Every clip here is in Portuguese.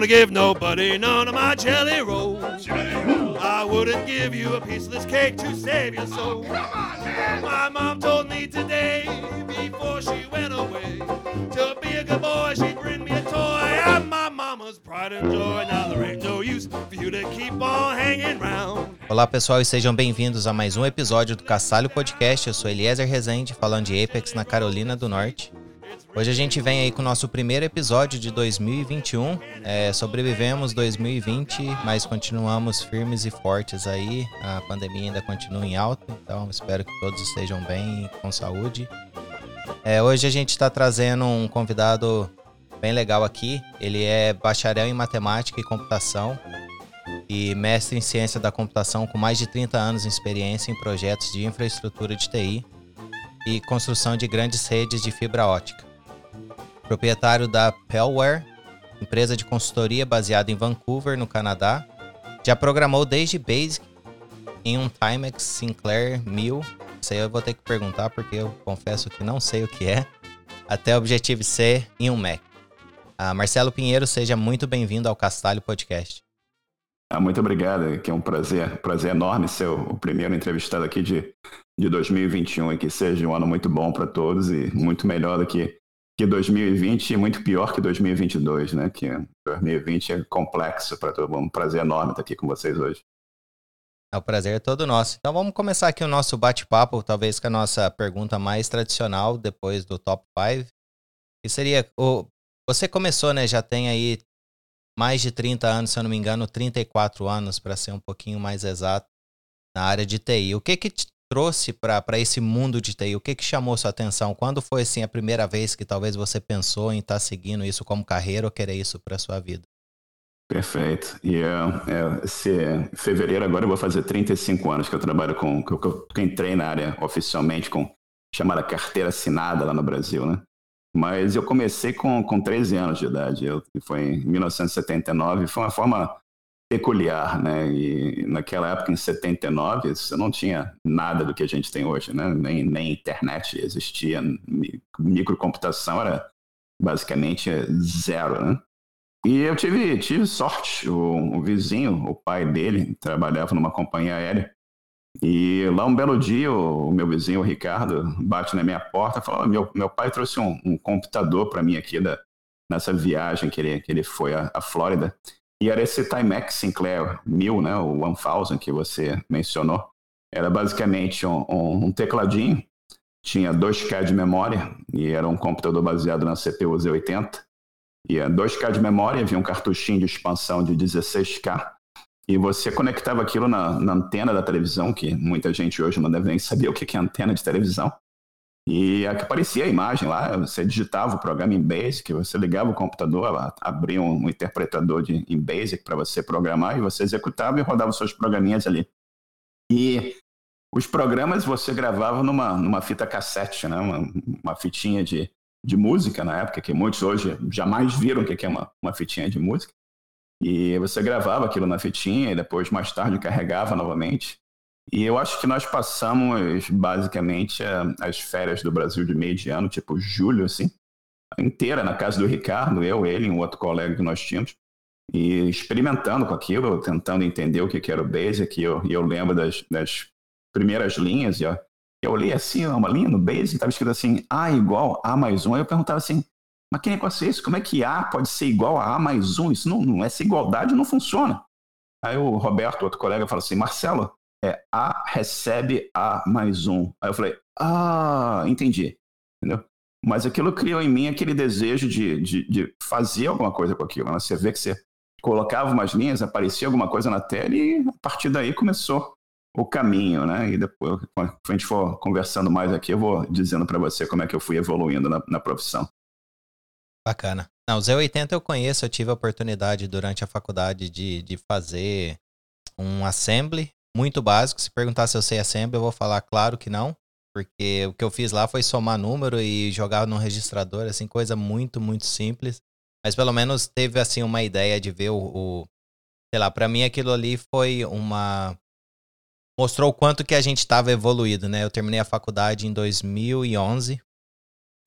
gonna give nobody none of my jelly rolls. I wouldn't give you a piece of this cake to save your soul. My mom told me today, before she went away, to be a good boy, she'd bring me a toy. I'm my mama's pride and joy. Now there ain't no use for you to keep on hanging round. Olá pessoal e sejam bem-vindos a mais um episódio do Cassalho Podcast. Eu sou Eliezer Rezende, falando de Apex na Carolina do Norte. Hoje a gente vem aí com o nosso primeiro episódio de 2021. É, sobrevivemos 2020, mas continuamos firmes e fortes aí. A pandemia ainda continua em alta, então espero que todos estejam bem com saúde. É, hoje a gente está trazendo um convidado bem legal aqui. Ele é bacharel em matemática e computação e mestre em ciência da computação com mais de 30 anos de experiência em projetos de infraestrutura de TI e construção de grandes redes de fibra ótica proprietário da Pellware, empresa de consultoria baseada em Vancouver, no Canadá. Já programou desde Basic em um Timex Sinclair 1000. Isso aí eu vou ter que perguntar porque eu confesso que não sei o que é. Até Objective-C em um Mac. Ah, Marcelo Pinheiro, seja muito bem-vindo ao Castalho Podcast. Ah, muito obrigado, que é um prazer, prazer enorme ser o, primeiro entrevistado aqui de, de 2021 e que seja um ano muito bom para todos e muito melhor do que que 2020 é muito pior que 2022, né? Que 2020 é complexo para todo mundo. Um prazer enorme estar aqui com vocês hoje. É o prazer é todo nosso. Então vamos começar aqui o nosso bate-papo, talvez com a nossa pergunta mais tradicional depois do top 5. Que seria o você começou, né, já tem aí mais de 30 anos, se eu não me engano, 34 anos para ser um pouquinho mais exato na área de TI. O que que trouxe para esse mundo de TI? O que, que chamou sua atenção? Quando foi assim a primeira vez que talvez você pensou em estar tá seguindo isso como carreira ou querer isso para sua vida? Perfeito. E é, é, esse fevereiro agora eu vou fazer 35 anos que eu trabalho com, que eu, que eu entrei na área oficialmente com chamada carteira assinada lá no Brasil, né? Mas eu comecei com, com 13 anos de idade, eu, foi em 1979, foi uma forma peculiar, né? E naquela época, em 79, você não tinha nada do que a gente tem hoje, né? Nem, nem internet existia, microcomputação era basicamente zero, né? E eu tive, tive sorte, o, o vizinho, o pai dele, trabalhava numa companhia aérea, e lá um belo dia, o, meu vizinho, o Ricardo, bate na minha porta e fala: meu, meu pai trouxe um, um computador para mim aqui da, nessa viagem que ele, que ele foi à, à Flórida. E era esse Timex Sinclair 1000, né, o 1000 que você mencionou. Era basicamente um, um, um tecladinho, tinha 2K de memória e era um computador baseado na CPU Z80. E 2K de memória, havia um cartuchinho de expansão de 16K. E você conectava aquilo na, na antena da televisão, que muita gente hoje não deve nem saber o que é antena de televisão. E aparecia a imagem lá, você digitava o programa em Basic, você ligava o computador, abria um interpretador de, em Basic para você programar e você executava e rodava os seus programinhas ali. E os programas você gravava numa, numa fita cassete, né? uma, uma fitinha de, de música na época, que muitos hoje jamais viram o que é uma, uma fitinha de música. E você gravava aquilo na fitinha e depois, mais tarde, carregava novamente. E eu acho que nós passamos basicamente as férias do Brasil de meio de ano, tipo julho, assim, inteira na casa do Ricardo, eu, ele e um outro colega que nós tínhamos, e experimentando com aquilo, tentando entender o que era o Basic, e eu, eu lembro das, das primeiras linhas, e eu, eu li assim, uma linha no Basic, estava escrito assim, A igual A mais um, e eu perguntava assim, mas que negócio é esse? Como é que A pode ser igual a A mais um? Isso não, não essa igualdade não funciona. Aí o Roberto, outro colega, falou assim, Marcelo, é A recebe A mais um. Aí eu falei, ah, entendi. Entendeu? Mas aquilo criou em mim aquele desejo de, de, de fazer alguma coisa com aquilo. Né? Você vê que você colocava umas linhas, aparecia alguma coisa na tela e a partir daí começou o caminho, né? E depois, quando a gente for conversando mais aqui, eu vou dizendo para você como é que eu fui evoluindo na, na profissão. Bacana. Não, o Z80 eu conheço, eu tive a oportunidade durante a faculdade de, de fazer um assembly muito básico. Se perguntar se eu sei assembly, eu vou falar claro que não. Porque o que eu fiz lá foi somar número e jogar no registrador, assim, coisa muito, muito simples. Mas pelo menos teve, assim, uma ideia de ver o. o sei lá, pra mim aquilo ali foi uma. Mostrou o quanto que a gente estava evoluído, né? Eu terminei a faculdade em 2011.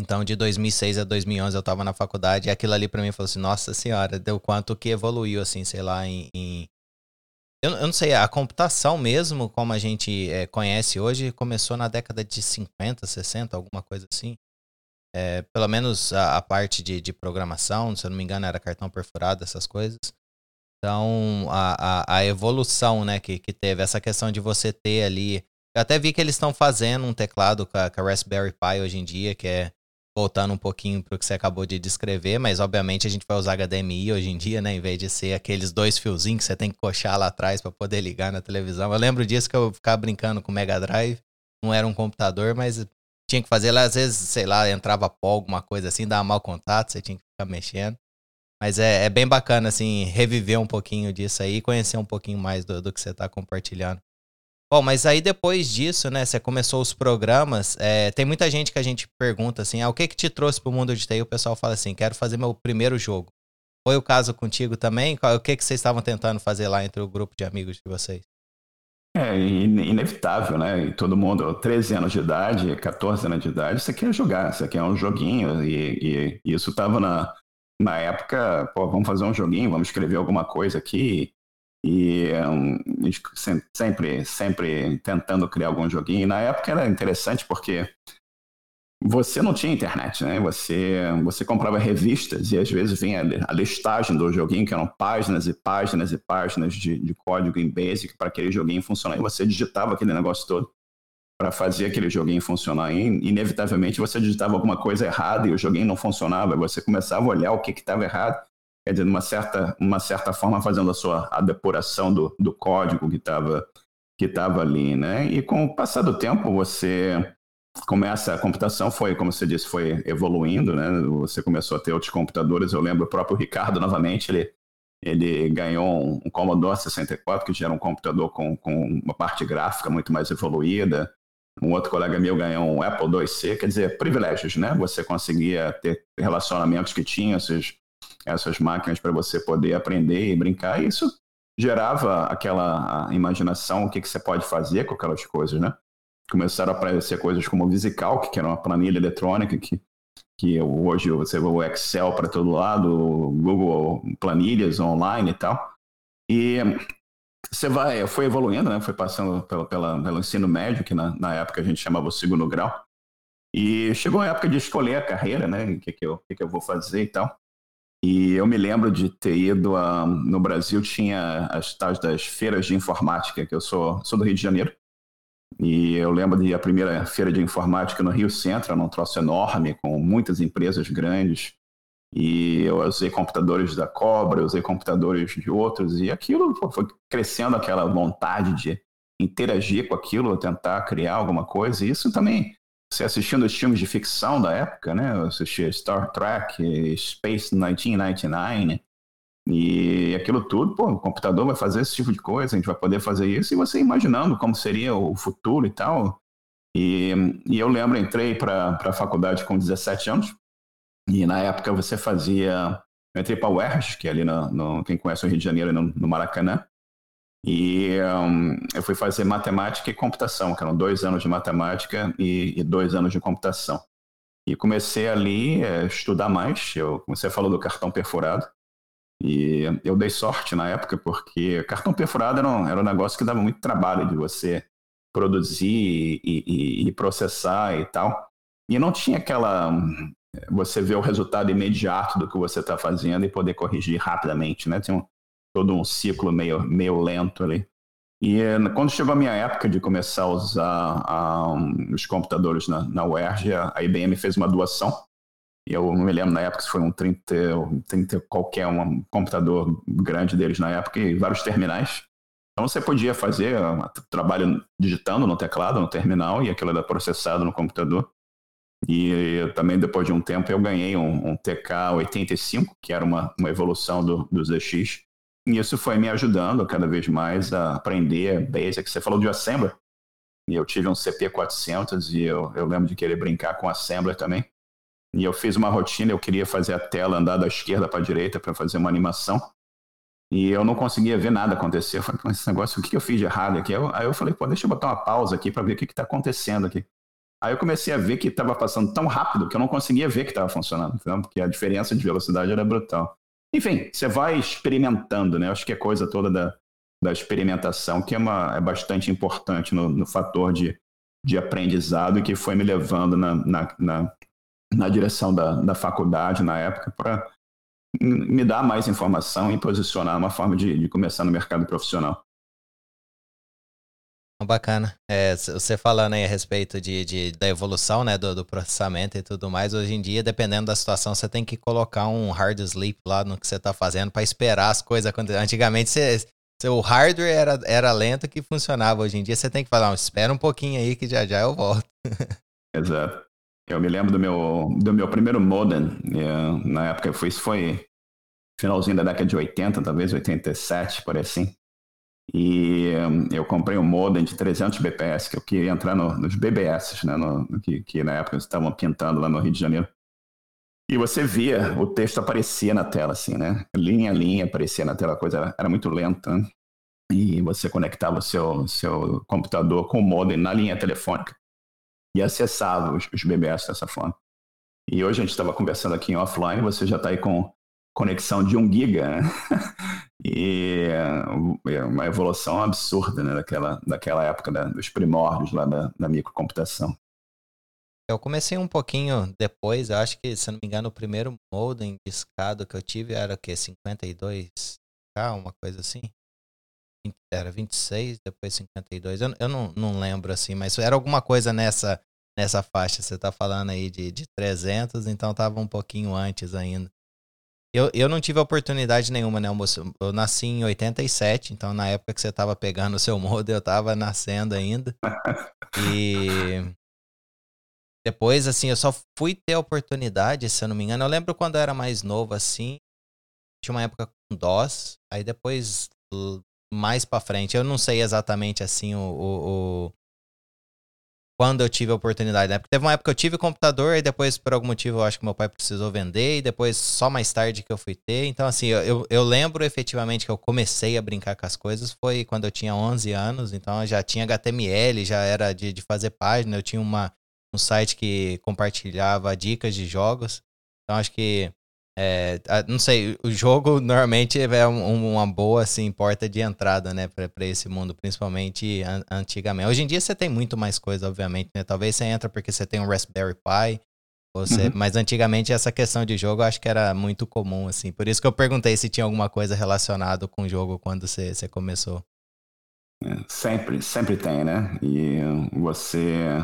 Então, de 2006 a 2011 eu estava na faculdade e aquilo ali para mim falou assim: nossa senhora, deu quanto que evoluiu, assim, sei lá, em. em... Eu, eu, não sei, a computação mesmo, como a gente é, conhece hoje, começou na década de 50, 60, alguma coisa assim. É, pelo menos a, a parte de, de, programação, se eu não me engano, era cartão perfurado, essas coisas. Então, a, a, a evolução né, que, que teve, essa questão de você ter ali. Eu até vi que eles estão fazendo um teclado com a, com a Raspberry Pi hoje em dia, que é voltando um pouquinho para o que você acabou de descrever, mas obviamente a gente vai usar HDMI hoje em dia, né? Em vez de ser aqueles dois fiozinhos que você tem que coxar lá atrás para poder ligar na televisão. Eu lembro disso que eu ficava brincando com o Mega Drive. Não era um computador, mas tinha que fazer lá, às vezes, sei lá, entrava pó, alguma coisa assim, dava mau contato, você tinha que ficar mexendo. Mas é, é bem bacana, assim, reviver um pouquinho disso aí conhecer um pouquinho mais do, do que você está compartilhando. Bom, mas aí depois disso, né, você começou os programas, é, tem muita gente que a gente pergunta assim, ah, o que que te trouxe pro mundo de TI? O pessoal fala assim, quero fazer meu primeiro jogo. Foi o caso contigo também? O que que vocês estavam tentando fazer lá entre o grupo de amigos de vocês? É inevitável, né? E todo mundo, 13 anos de idade, 14 anos de idade, você quer jogar, você quer um joguinho, e, e isso estava na, na época, pô, vamos fazer um joguinho, vamos escrever alguma coisa aqui, e um, sempre, sempre tentando criar algum joguinho. E na época era interessante porque você não tinha internet, né? Você, você comprava revistas e às vezes vinha a listagem do joguinho, que eram páginas e páginas e páginas de, de código em Basic para aquele joguinho funcionar. E você digitava aquele negócio todo para fazer aquele joguinho funcionar. E, inevitavelmente você digitava alguma coisa errada e o joguinho não funcionava. Você começava a olhar o que estava errado quer dizer, uma certa, uma certa forma fazendo a sua a depuração do, do código que estava que tava ali, né? E com o passar do tempo, você começa, a computação foi, como você disse, foi evoluindo, né? Você começou a ter outros computadores, eu lembro o próprio Ricardo, novamente, ele, ele ganhou um, Commodore 64, que já era um computador com, com uma parte gráfica muito mais evoluída, um outro colega meu ganhou um Apple IIc, quer dizer, privilégios, né? Você conseguia ter relacionamentos que tinham esses essas máquinas para você poder aprender e brincar. E isso gerava aquela imaginação, o que, que você pode fazer com aquelas coisas, né? Começaram a aparecer coisas como o VisiCalc, que era uma planilha eletrônica que, que hoje você vê o Excel para todo lado, o Google Planilhas online e tal. E você vai, foi evoluindo, né? Foi passando pelo, pela, pelo ensino médio, que na, na época a gente chamava o segundo grau. E chegou a época de escolher a carreira, né? O que, que, eu, que, que eu vou fazer e tal. E eu me lembro de ter ido a, no Brasil, tinha as tais das feiras de informática, que eu sou, sou do Rio de Janeiro. E eu lembro de a primeira feira de informática no Rio Centro, era um troço enorme, com muitas empresas grandes. E eu usei computadores da Cobra, usei computadores de outros, e aquilo foi crescendo aquela vontade de interagir com aquilo, tentar criar alguma coisa. E isso também você assistindo os filmes de ficção da época, né? Eu assistia Star Trek, Space 1999, e aquilo tudo, pô, o computador vai fazer esse tipo de coisa, a gente vai poder fazer isso, e você imaginando como seria o futuro e tal. E, e eu lembro, entrei para a faculdade com 17 anos, e na época você fazia. Eu entrei para o UERJ, que é ali no, no, Quem conhece o Rio de Janeiro, no, no Maracanã. E um, eu fui fazer matemática e computação, que eram dois anos de matemática e, e dois anos de computação. E comecei ali a estudar mais. Eu a falar do cartão perfurado. E eu dei sorte na época, porque cartão perfurado era um, era um negócio que dava muito trabalho de você produzir e, e, e processar e tal. E não tinha aquela. Você vê o resultado imediato do que você está fazendo e poder corrigir rapidamente, né? Tinha um, todo um ciclo meio, meio lento ali. E eh, quando chegou a minha época de começar a usar um, os computadores na, na UERJ, a IBM fez uma doação. E eu não me lembro na época se foi um 30, 30 qualquer um computador grande deles na época e vários terminais. Então você podia fazer um trabalho digitando no teclado, no terminal, e aquilo era processado no computador. E também depois de um tempo eu ganhei um, um TK-85, que era uma, uma evolução do, do ZX, e isso foi me ajudando cada vez mais a aprender Basic. Você falou de Assembler. E eu tive um CP400 e eu, eu lembro de querer brincar com Assembler também. E eu fiz uma rotina, eu queria fazer a tela andar da esquerda para a direita para fazer uma animação. E eu não conseguia ver nada acontecer. Eu falei, esse negócio, o que eu fiz de errado aqui? Aí eu falei, pô, deixa eu botar uma pausa aqui para ver o que está acontecendo aqui. Aí eu comecei a ver que estava passando tão rápido que eu não conseguia ver que estava funcionando, entendeu? porque a diferença de velocidade era brutal. Enfim, você vai experimentando, né? Acho que é coisa toda da, da experimentação que é, uma, é bastante importante no, no fator de, de aprendizado e que foi me levando na, na, na, na direção da, da faculdade na época para me dar mais informação e posicionar uma forma de, de começar no mercado profissional. Bacana. É, você falando aí a respeito de, de da evolução né, do, do, processamento e tudo mais, hoje em dia, dependendo da situação, você tem que colocar um hard sleep lá no que você está fazendo para esperar as coisas acontecerem. Antigamente, você, o hardware era, era lento que funcionava. Hoje em dia, você tem que falar, espera um pouquinho aí que já já eu volto. Exato. Eu me lembro do meu, do meu primeiro modem. É, na época, foi, isso foi finalzinho da década de 80, talvez 87, por assim. E hum, eu comprei um modem de 300 bps, que eu queria entrar no, nos BBS, né, no, que, que na época estavam pintando lá no Rio de Janeiro. E você via, o texto aparecia na tela, assim, né? Linha a linha aparecia na tela, a coisa era, era muito lenta. Né? E você conectava o seu, seu computador com o modem na linha telefônica e acessava os, os BBS dessa forma. E hoje a gente estava conversando aqui em offline, você já está aí com conexão de 1 giga, né? e é uma evolução absurda né? daquela, daquela época da, dos primórdios lá da, da microcomputação. Eu comecei um pouquinho depois, eu acho que, se não me engano, o primeiro modem discado que eu tive era o quê? 52K, uma coisa assim? Era 26, depois 52. Eu, eu não, não lembro assim, mas era alguma coisa nessa, nessa faixa. Você tá falando aí de, de 300, então tava um pouquinho antes ainda. Eu, eu não tive oportunidade nenhuma, né, almoço? Eu nasci em 87, então na época que você tava pegando o seu modem, eu tava nascendo ainda. E depois, assim, eu só fui ter oportunidade, se eu não me engano. Eu lembro quando eu era mais novo, assim, tinha uma época com DOS, aí depois, mais pra frente, eu não sei exatamente, assim, o, o, o quando eu tive a oportunidade, né? Porque teve uma época que eu tive computador e depois, por algum motivo, eu acho que meu pai precisou vender e depois só mais tarde que eu fui ter. Então, assim, eu, eu lembro efetivamente que eu comecei a brincar com as coisas foi quando eu tinha 11 anos, então eu já tinha HTML, já era de, de fazer página, eu tinha uma, um site que compartilhava dicas de jogos. Então, acho que é, não sei, o jogo normalmente é uma boa assim, porta de entrada, né, para esse mundo, principalmente an antigamente. Hoje em dia você tem muito mais coisa, obviamente, né? Talvez você entra porque você tem um Raspberry Pi, você, uhum. mas antigamente essa questão de jogo eu acho que era muito comum, assim. Por isso que eu perguntei se tinha alguma coisa relacionada com o jogo quando você, você começou. É, sempre, sempre tem, né? E você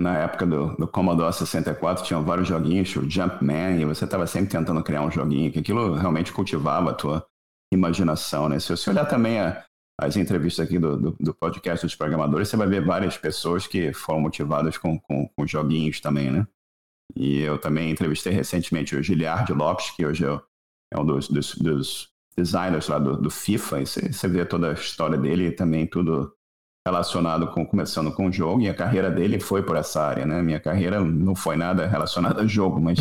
na época do, do Commodore 64 tinham vários joguinhos, o Jumpman, e você estava sempre tentando criar um joguinho, que aquilo realmente cultivava a tua imaginação, né? Se você olhar também a, as entrevistas aqui do, do, do, podcast dos programadores, você vai ver várias pessoas que foram motivadas com, com, com joguinhos também, né? E eu também entrevistei recentemente o Giliard Lopes, que hoje é, é um dos, dos, dos designers lá do, do FIFA, e você, você vê toda a história dele e também tudo relacionado com começando com o jogo e a carreira dele foi por essa área, né? Minha carreira não foi nada relacionada a jogo, mas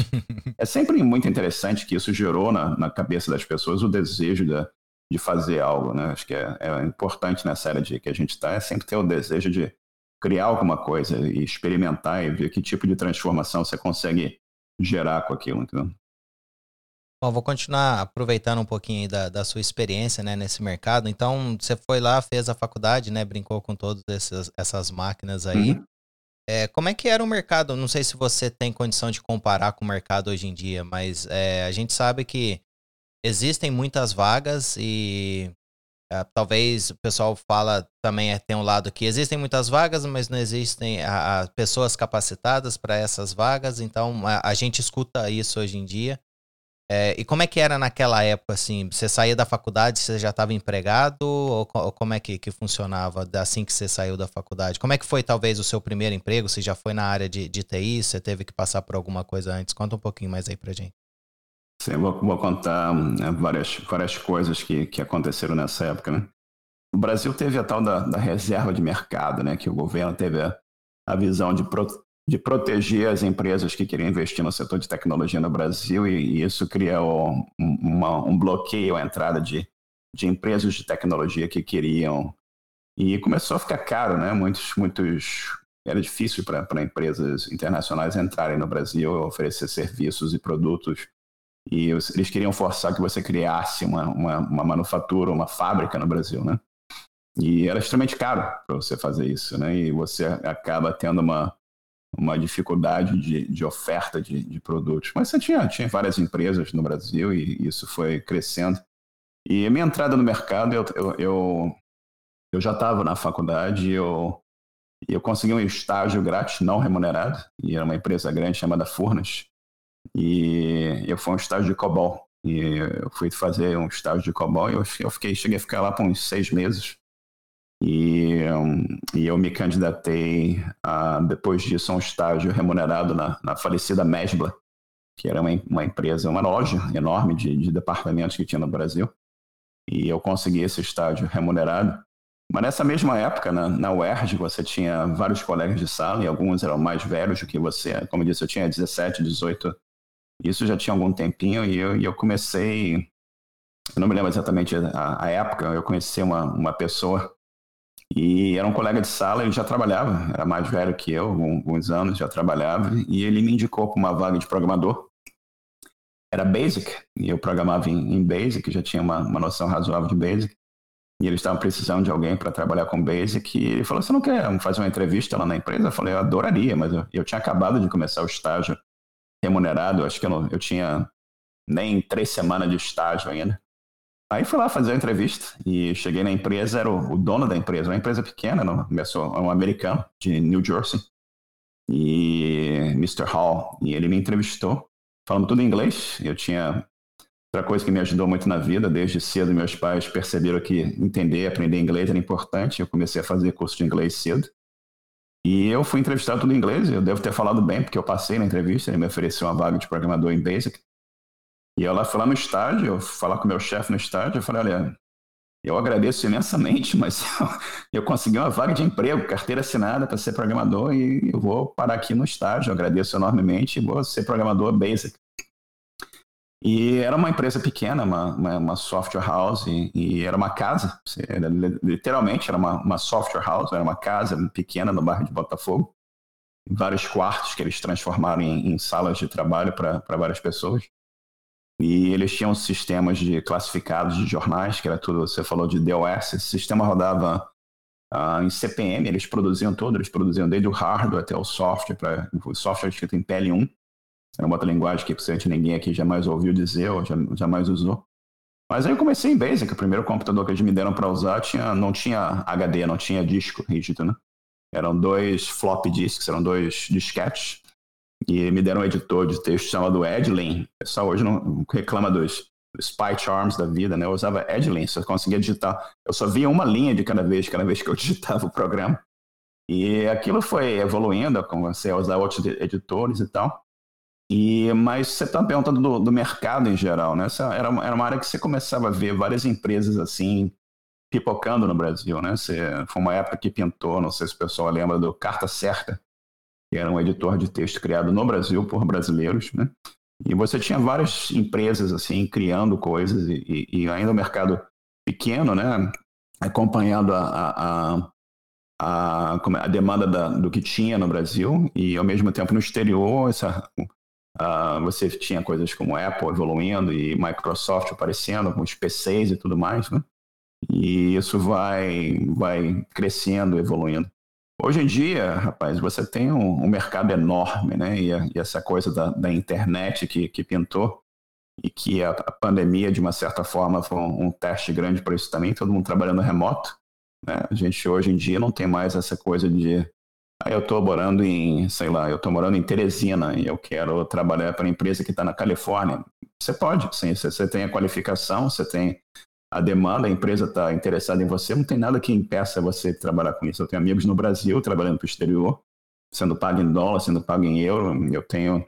é sempre muito interessante que isso gerou na, na cabeça das pessoas o desejo de, de fazer algo, né? Acho que é, é importante nessa área de que a gente está é sempre ter o desejo de criar alguma coisa e experimentar e ver que tipo de transformação você consegue gerar com aquilo, entendeu? Bom, vou continuar aproveitando um pouquinho da, da, sua experiência né, nesse mercado. Então, você foi lá, fez a faculdade, né? Brincou com todas essas, essas máquinas aí. Uhum. É, como é que era o mercado? Não sei se você tem condição de comparar com o mercado hoje em dia, mas é, a gente sabe que existem muitas vagas e é, talvez o pessoal fala também é, tem um lado que existem muitas vagas, mas não existem a, a pessoas capacitadas para essas vagas. Então, a, a gente escuta isso hoje em dia. É, e como é que era naquela época, assim? Você saía da faculdade, você já estava empregado? Ou, ou, como é que, que funcionava assim que você saiu da faculdade? Como é que foi, talvez, o seu primeiro emprego? Você já foi na área de, de TI? Você teve que passar por alguma coisa antes? Conta um pouquinho mais aí pra gente. Sim, vou, vou contar né, várias, várias coisas que, que aconteceram nessa época, né? O Brasil teve a tal da, da reserva de mercado, né? Que o governo teve a, a visão de pro, de proteger as empresas que queriam investir no setor de tecnologia no Brasil e, isso criou um, uma, um bloqueio à entrada de, de empresas de tecnologia que queriam. E começou a ficar caro, né? Muitos, muitos era difícil para empresas internacionais entrarem no Brasil, oferecer serviços e produtos. E eles queriam forçar que você criasse uma, uma, uma manufatura, uma fábrica no Brasil, né? E era extremamente caro para você fazer isso, né? E você acaba tendo uma, uma dificuldade de, de oferta de, de produtos. Mas você tinha, tinha várias empresas no Brasil e isso foi crescendo. E a minha entrada no mercado, eu, eu, eu, eu já estava na faculdade, eu, eu consegui um estágio grátis, não remunerado, e era uma empresa grande chamada Furnas. E eu fui um estágio de COBOL. E eu fui fazer um estágio de COBOL e eu, eu fiquei, cheguei a ficar lá por uns seis meses. E, um, e eu me candidatei, a, depois disso, a um estágio remunerado na, na falecida Mesbla, que era uma, uma empresa, uma loja enorme de, de departamentos que tinha no Brasil. E eu consegui esse estágio remunerado. Mas nessa mesma época, na, na UERJ, você tinha vários colegas de sala, e alguns eram mais velhos do que você. Como eu disse, eu tinha 17, 18. Isso já tinha algum tempinho, e eu, e eu comecei. Eu não me lembro exatamente a, a época, eu conheci uma, uma pessoa e era um colega de sala, ele já trabalhava, era mais velho que eu, alguns anos, já trabalhava, e ele me indicou para uma vaga de programador. Era Basic, e eu programava em, em Basic, já tinha uma, uma noção razoável de Basic. E eles estavam precisando de alguém para trabalhar com Basic. E ele falou: Você não quer fazer uma entrevista lá na empresa? Eu falei: Eu adoraria, mas eu, eu tinha acabado de começar o estágio remunerado. Acho que eu, não, eu tinha nem três semanas de estágio ainda. Aí fui lá fazer a entrevista e cheguei na empresa, era o, o dono da empresa, uma empresa pequena, não, começou, um americano de New Jersey, e Mr. Hall, e ele me entrevistou, falando tudo em inglês. Eu tinha outra coisa que me ajudou muito na vida, desde cedo meus pais perceberam que entender, aprender inglês era importante. Eu comecei a fazer curso de inglês cedo. E eu fui entrevistado tudo em inglês, eu devo ter falado bem, porque eu passei na entrevista, ele me ofereceu uma vaga de programador em Basic. E eu lá fui lá no estádio, eu falar com o meu chefe no estádio, eu falei, olha, eu agradeço imensamente, mas eu consegui uma vaga de emprego, carteira assinada para ser programador e eu vou parar aqui no estágio. Eu agradeço enormemente e vou ser programador basic. E era uma empresa pequena, uma, uma, uma software house, e, e, era uma casa, era, literalmente era uma, uma software house, era uma casa pequena no bairro de Botafogo, vários quartos que eles transformaram em, em salas de trabalho para várias pessoas. E eles tinham sistemas de classificados de jornais, que era tudo, você falou de DOS, esse sistema rodava uh, em CPM, eles produziam tudo, eles produziam desde o hardware até o software, pra, o software escrito em PL1, era uma outra linguagem que possivelmente ninguém aqui jamais ouviu dizer ou jamais usou. Mas aí eu comecei em Basic, o primeiro computador que eles me deram para usar tinha, não tinha HD, não tinha disco rígido, né? Eram dois flop disks, eram dois disquetes, e me deram um editor de texto chamado Edlin. O pessoal hoje não reclama dos, spy charms da vida, né? Eu usava Edlin, só conseguia digitar. Eu só via uma linha de cada vez, cada vez que eu digitava o programa. E aquilo foi evoluindo, comecei a usar outros editores e tal. E, mas você está perguntando do, do, mercado em geral, né? Essa era, era uma área que você começava a ver várias empresas assim pipocando no Brasil, né? Você, foi uma época que pintou, não sei se o pessoal lembra do Carta Certa, que era um editor de texto criado no Brasil por brasileiros, né? E você tinha várias empresas assim criando coisas e, e ainda o mercado pequeno, né? Acompanhando a, a, a, a demanda da, do que tinha no Brasil e ao mesmo tempo no exterior essa, uh, você tinha coisas como Apple evoluindo e Microsoft aparecendo com os PCs e tudo mais, né? E isso vai, vai crescendo, evoluindo. Hoje em dia, rapaz, você tem um, um mercado enorme, né? E, e essa coisa da, da, internet que, que pintou e que a, a, pandemia, de uma certa forma, foi um, um teste grande para isso também, todo mundo trabalhando remoto. Né? A gente hoje em dia não tem mais essa coisa de ah, eu estou morando em, sei lá, eu estou morando em Teresina e eu quero trabalhar para uma empresa que está na Califórnia. Você pode, sim, você tem a qualificação, você tem a demanda, a empresa está interessada em você, não tem nada que impeça você trabalhar com isso. Eu tenho amigos no Brasil trabalhando para o exterior, sendo pago em dólar, sendo pago em euro. Eu tenho,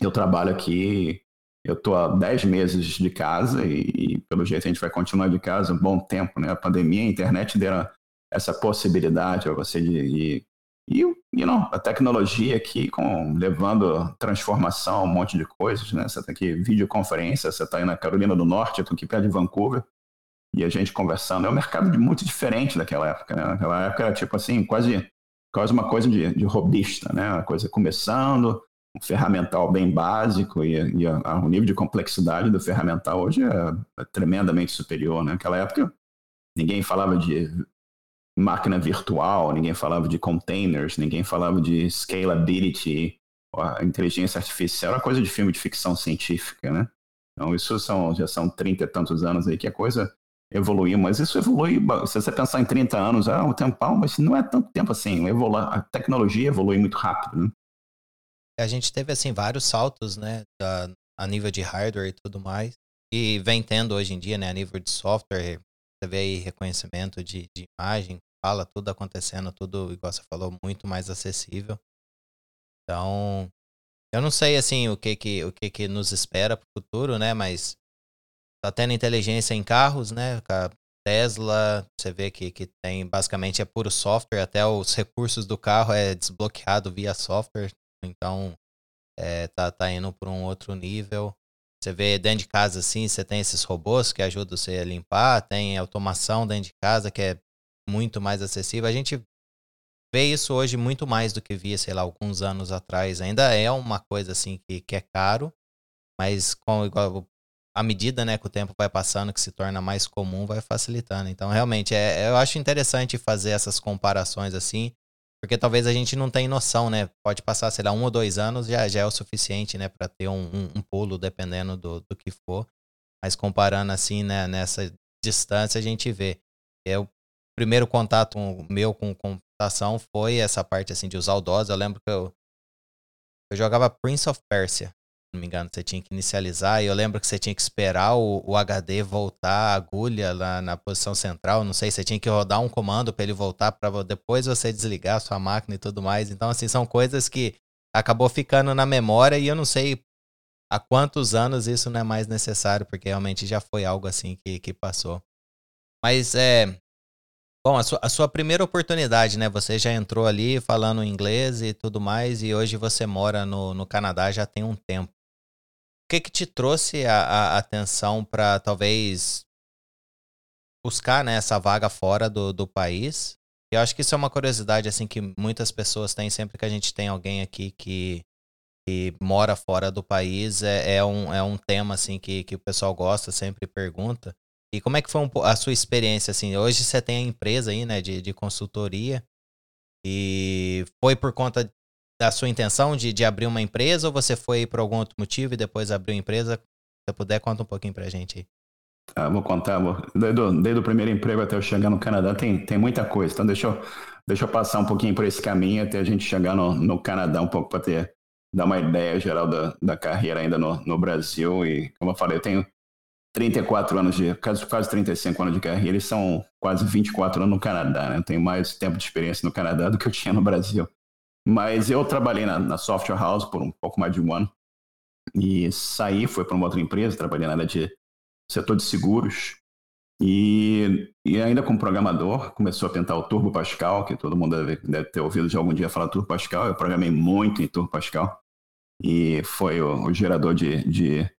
eu trabalho aqui, eu estou há 10 meses de casa e, e, pelo jeito a gente vai continuar de casa um bom tempo, né? A pandemia, a internet deram essa possibilidade a você de, de e know, a tecnologia aqui com, levando transformação, um monte de coisas, né? Você tem aqui videoconferência, você está aí na Carolina do Norte, eu estou aqui perto de Vancouver, e a gente conversando. É um mercado muito diferente daquela época, né? Naquela época era tipo assim, quase quase uma coisa de, de robista, né? Uma coisa começando, um ferramental bem básico e, e a, a, o nível de complexidade do ferramental hoje é, é tremendamente superior, né? Naquela época ninguém falava de máquina virtual, ninguém falava de containers, ninguém falava de scalability, a inteligência artificial era coisa de filme de ficção científica, né? Então isso são, já são 30 e tantos anos aí que a coisa evoluiu, mas isso evolui, se você pensar em 30 anos, é um tempão, mas não é tanto tempo assim, evolu a tecnologia evolui muito rápido, né? A gente teve, assim, vários saltos, né, da, a nível de hardware e tudo mais, e vem tendo hoje em dia, né, a nível de software, você vê aí reconhecimento de, de imagem, fala, tudo acontecendo, tudo, igual você falou, muito mais acessível. Então, eu não sei, assim, o que que, o que, que nos espera para o futuro, né, mas tá tendo inteligência em carros, né? A Tesla, você vê que, que tem basicamente é puro software, até os recursos do carro é desbloqueado via software, então é, tá, tá indo para um outro nível. Você vê dentro de casa assim, você tem esses robôs que ajudam você a limpar, tem automação dentro de casa que é muito mais acessível. A gente vê isso hoje muito mais do que via, sei lá, alguns anos atrás. Ainda é uma coisa assim que, que é caro, mas com, igual à medida né, que o tempo vai passando, que se torna mais comum, vai facilitando. Então, realmente, é, eu acho interessante fazer essas comparações assim, porque talvez a gente não tenha noção, né? Pode passar, sei lá, um ou dois anos, já, já é o suficiente, né, para ter um, um, um, pulo, dependendo do, do que for. Mas comparando assim, né, nessa distância, a gente vê. É o primeiro contato meu com computação foi essa parte assim de usar o DOS. Eu lembro que eu, eu jogava Prince of Persia não me engano, você tinha que inicializar. E eu lembro que você tinha que esperar o, o HD voltar a agulha lá na posição central. Não sei, você tinha que rodar um comando para ele voltar para depois você desligar a sua máquina e tudo mais. Então, assim, são coisas que acabou ficando na memória e eu não sei há quantos anos isso não é mais necessário, porque realmente já foi algo assim que, que passou. Mas é. Bom, a sua, a sua primeira oportunidade, né? Você já entrou ali falando inglês e tudo mais, e hoje você mora no, no Canadá já tem um tempo. O que que te trouxe a, a atenção para talvez buscar né, essa vaga fora do, do país? Eu acho que isso é uma curiosidade assim que muitas pessoas têm sempre que a gente tem alguém aqui que, que mora fora do país é, é, um, é um tema assim que, que o pessoal gosta, sempre pergunta. E como é que foi um, a sua experiência assim? Hoje você tem a empresa aí, né, de, de consultoria e foi por conta da sua intenção de, de abrir uma empresa ou você foi por algum outro motivo e depois abriu a empresa? Se você puder, conta um pouquinho pra gente aí. Ah, vou contar, Desde, o, desde o primeiro emprego até eu chegar no Canadá tem, tem muita coisa. Então deixa eu, deixa eu passar um pouquinho por esse caminho até a gente chegar no, no Canadá um pouco para ter dar uma ideia geral da, da carreira ainda no, no Brasil. E como eu falei, eu tenho 34 anos de, quase, quase 35 anos de carreira e são quase 24 anos no Canadá. Né? Eu tenho mais tempo de experiência no Canadá do que eu tinha no Brasil. Mas eu trabalhei na, na Software House por um pouco mais de um ano. E saí, fui para uma outra empresa, trabalhei na área de setor de seguros. E, e ainda como programador, começou a tentar o Turbo Pascal, que todo mundo deve, deve ter ouvido de algum dia falar Turbo Pascal. Eu programei muito em Turbo Pascal. E foi o, o gerador de, de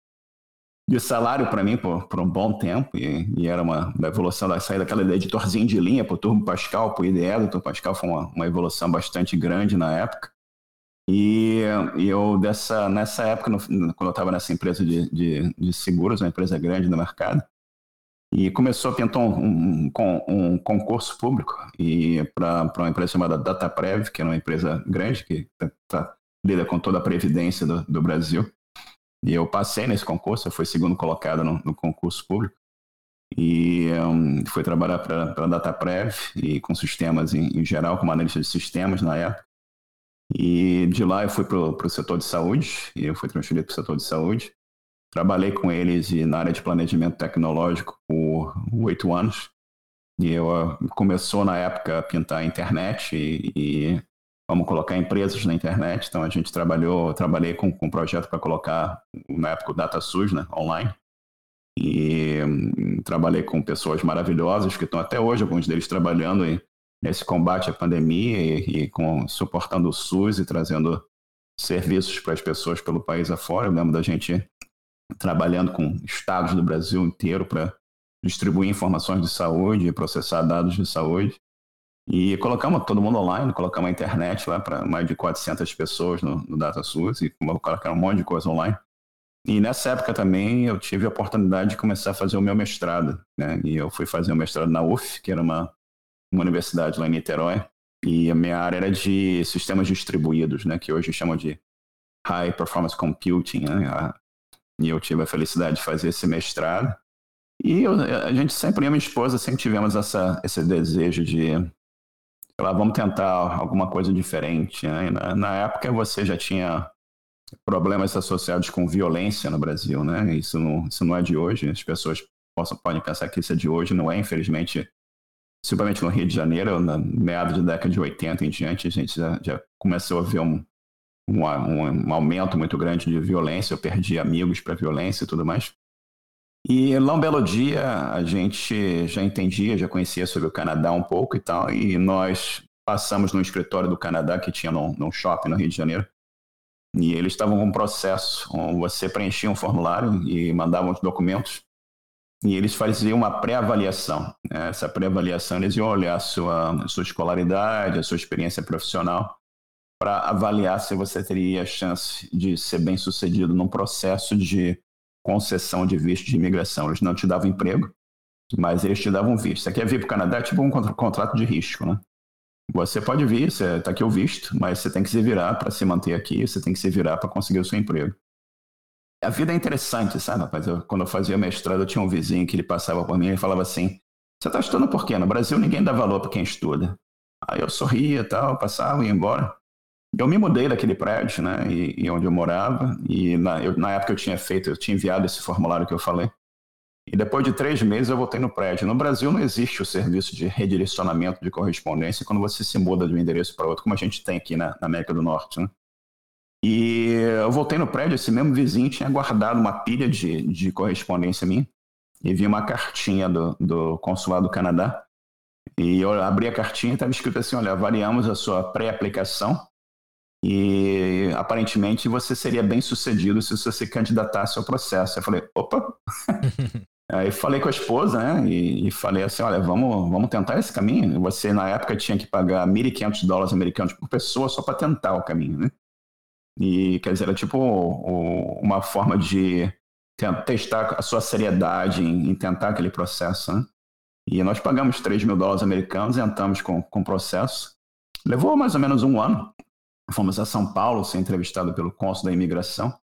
de salário para mim por, por, um bom tempo e, e, era uma, uma evolução da saída daquela editorzinho de linha para o Turbo Pascal, para o IDE do Turbo Pascal foi uma, uma, evolução bastante grande na época. E, e eu dessa nessa época, no, quando eu estava nessa empresa de, de, de, seguros, uma empresa grande no mercado, e começou a tentar um, um, um concurso público e para uma empresa chamada DataPrev, que é uma empresa grande que tá, tá, lida com toda a previdência do, do Brasil. E eu passei nesse concurso, eu fui segundo colocado no, no concurso público. E um, fui trabalhar para a DataPrev e com sistemas em, em, geral, como analista de sistemas na época. E de lá eu fui para o setor de saúde, e eu fui transferido para o setor de saúde. Trabalhei com eles na área de planejamento tecnológico por oito anos. E eu uh, começou na época a pintar a internet e, e vamos colocar empresas na internet. Então a gente trabalhou, trabalhei com, com um projeto para colocar, na época, o DataSUS né, online. E um, trabalhei com pessoas maravilhosas que estão até hoje, alguns deles trabalhando em, nesse combate à pandemia e, e com, suportando o SUS e trazendo serviços para as pessoas pelo país afora. Eu lembro da gente trabalhando com estados do Brasil inteiro para distribuir informações de saúde e processar dados de saúde. E colocamos todo mundo online, colocamos a internet lá para mais de 400 pessoas no, no DataSUS e colocaram um monte de coisa online. E nessa época também eu tive a oportunidade de começar a fazer o meu mestrado. Né? E eu fui fazer o mestrado na UF, que era uma, uma universidade lá em Niterói. E a minha área era de sistemas distribuídos, né? que hoje chamam de High Performance Computing. Né? E eu tive a felicidade de fazer esse mestrado. E eu, a gente sempre, eu e minha esposa, sempre tivemos essa, esse desejo de, lá, vamos tentar alguma coisa diferente. Né? Na, na, época você já tinha problemas associados com violência no Brasil, né? Isso não, isso não é de hoje. As pessoas possam, podem pensar que isso é de hoje, não é, infelizmente. Principalmente no Rio de Janeiro, na meados da década de 80 em diante, a gente já, já começou a ver um, um, um, aumento muito grande de violência. Eu perdi amigos para violência e tudo mais. E lá um belo dia a gente já entendia, já conhecia sobre o Canadá um pouco e tal, e nós passamos no escritório do Canadá que tinha num, num shopping no Rio de Janeiro. E eles estavam com um processo, você preenchia um formulário e mandava os documentos, e eles faziam uma pré-avaliação. Né? Essa pré-avaliação eles iam olhar a sua, a sua escolaridade, a sua experiência profissional, para avaliar se você teria a chance de ser bem sucedido num processo de concessão de visto de imigração. Eles não te davam emprego, mas eles te davam visto. Você quer vir para o Canadá? É tipo um contrato de risco, né? Você pode vir, você está aqui o visto, mas você tem que se virar para se manter aqui, você tem que se virar para conseguir o seu emprego. A vida é interessante, sabe, rapaz? Eu, quando eu fazia mestrado, eu tinha um vizinho que ele passava por mim e falava assim: Você está estudando por quê? No Brasil ninguém dá valor para quem estuda. Aí eu sorria tal, passava e ia embora. Eu me mudei daquele prédio, né, e, e onde eu morava, e na, eu, na, época eu tinha feito, eu tinha enviado esse formulário que eu falei, e depois de três meses eu voltei no prédio. No Brasil não existe o serviço de redirecionamento de correspondência quando você se muda de um endereço para outro, como a gente tem aqui na, na América do Norte, né? E eu voltei no prédio, esse mesmo vizinho tinha guardado uma pilha de, de correspondência minha, e vi uma cartinha do, do consulado do Canadá, e eu abri a cartinha e estava escrito assim, olha, avaliamos a sua pré-aplicação e aparentemente você seria bem sucedido se você se candidatasse ao processo. Eu falei, opa! Aí falei com a esposa, né? E, e, falei assim: olha, vamos, vamos tentar esse caminho. Você, na época, tinha que pagar 1.500 dólares americanos por pessoa só para tentar o caminho, né? E, quer dizer, era tipo o, uma forma de testar a sua seriedade em, em tentar aquele processo, né? E nós pagamos 3 mil dólares americanos, entramos com, com o processo. Levou mais ou menos um ano. Fomos a São Paulo ser entrevistado pelo cônsul da imigração.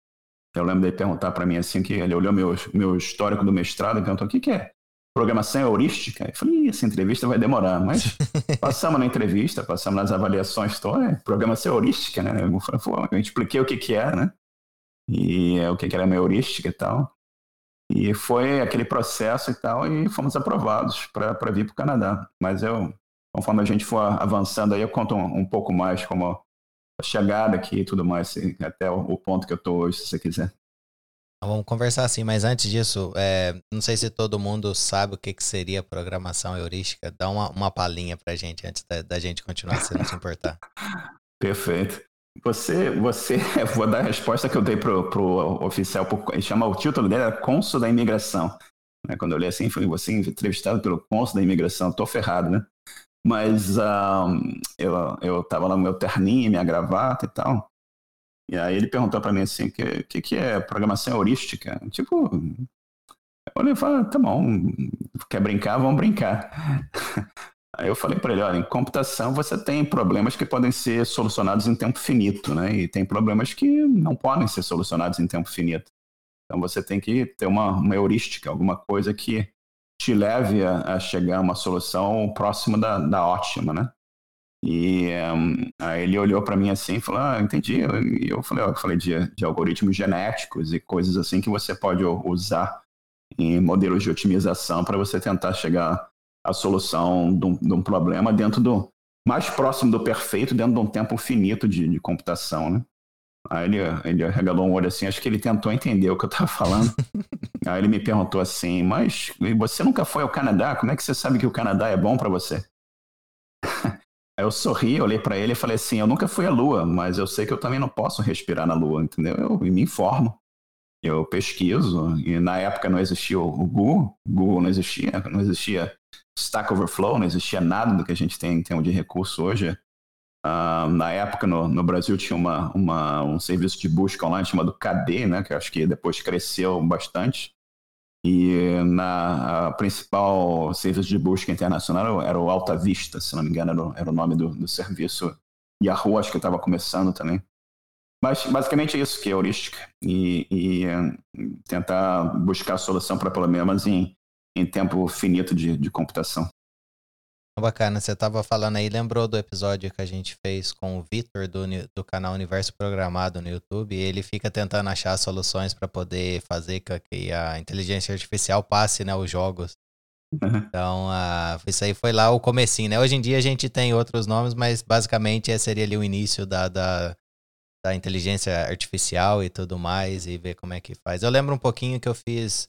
Eu lembro dele perguntar para mim assim, que ele olhou meu, meu histórico do mestrado e perguntou, o que, que é? Programação heurística? Eu falei, essa entrevista vai demorar, mas passamos na entrevista, passamos nas avaliações, então, é programação heurística, né? Eu, expliquei o que que era, né? E é, o que que era uma heurística e tal. E foi aquele processo e tal, e fomos aprovados para vir para o Canadá. Mas eu, conforme a gente for avançando aí, eu conto um, um pouco mais como chegada aqui e tudo mais, até o, ponto que eu tô hoje, se você quiser. Vamos conversar assim, mas antes disso, é, não sei se todo mundo sabe o que, que seria programação heurística. Dá uma, uma palhinha pra gente antes da, da gente continuar, se não se importar. Perfeito. Você, você, vou dar a resposta que eu dei pro, pro oficial, ele chama o título dele era Cônsul da Imigração. Né, quando eu li assim, foi você entrevistado pelo Cônsul da Imigração, tô ferrado, né? Mas um, eu, eu tava lá no meu terninho, minha gravata e tal. E aí ele perguntou para mim assim, o que, que, que é programação heurística? Tipo, eu falei, tá bom, quer brincar, vamos brincar. Aí eu falei para ele, olha, em computação você tem problemas que podem ser solucionados em tempo finito, né? E tem problemas que não podem ser solucionados em tempo finito. Então você tem que ter uma, uma heurística, alguma coisa que te leve a, a chegar a uma solução próxima da, da ótima, né? E um, aí ele olhou para mim assim e falou: Ah, entendi. E eu falei: Eu falei de, de algoritmos genéticos e coisas assim que você pode usar em modelos de otimização para você tentar chegar à solução de um, de um, problema dentro do mais próximo do perfeito, dentro de um tempo finito de, de computação, né? Aí ele, ele regalou um olho assim, acho que ele tentou entender o que eu estava falando. Aí ele me perguntou assim, mas você nunca foi ao Canadá? Como é que você sabe que o Canadá é bom para você? Aí eu sorri, olhei para ele e falei assim, eu nunca fui à Lua, mas eu sei que eu também não posso respirar na Lua, entendeu? Eu me informo, eu pesquiso, e na época não existia o Google, Google não existia, não existia Stack Overflow, não existia nada do que a gente tem em termos de recurso hoje. Uh, na época, no, no, Brasil, tinha uma, uma, um serviço de busca online chamado KD, né, que acho que depois cresceu bastante. E na a principal serviço de busca internacional era o Alta Vista, se não me engano, era o, era o nome do, do serviço. Yahoo, acho que estava começando também. Mas basicamente é isso que é heurística. E, e tentar buscar a solução para problemas em, em tempo finito de, de computação. Bacana, você estava falando aí, lembrou do episódio que a gente fez com o Vitor do, do canal Universo Programado no YouTube? ele fica tentando achar soluções para poder fazer com que a inteligência artificial passe né, os jogos. Uhum. Então, uh, isso aí foi lá o comecinho, né? Hoje em dia a gente tem outros nomes, mas basicamente esse seria ali o início da, da, da inteligência artificial e tudo mais, e ver como é que faz. Eu lembro um pouquinho que eu fiz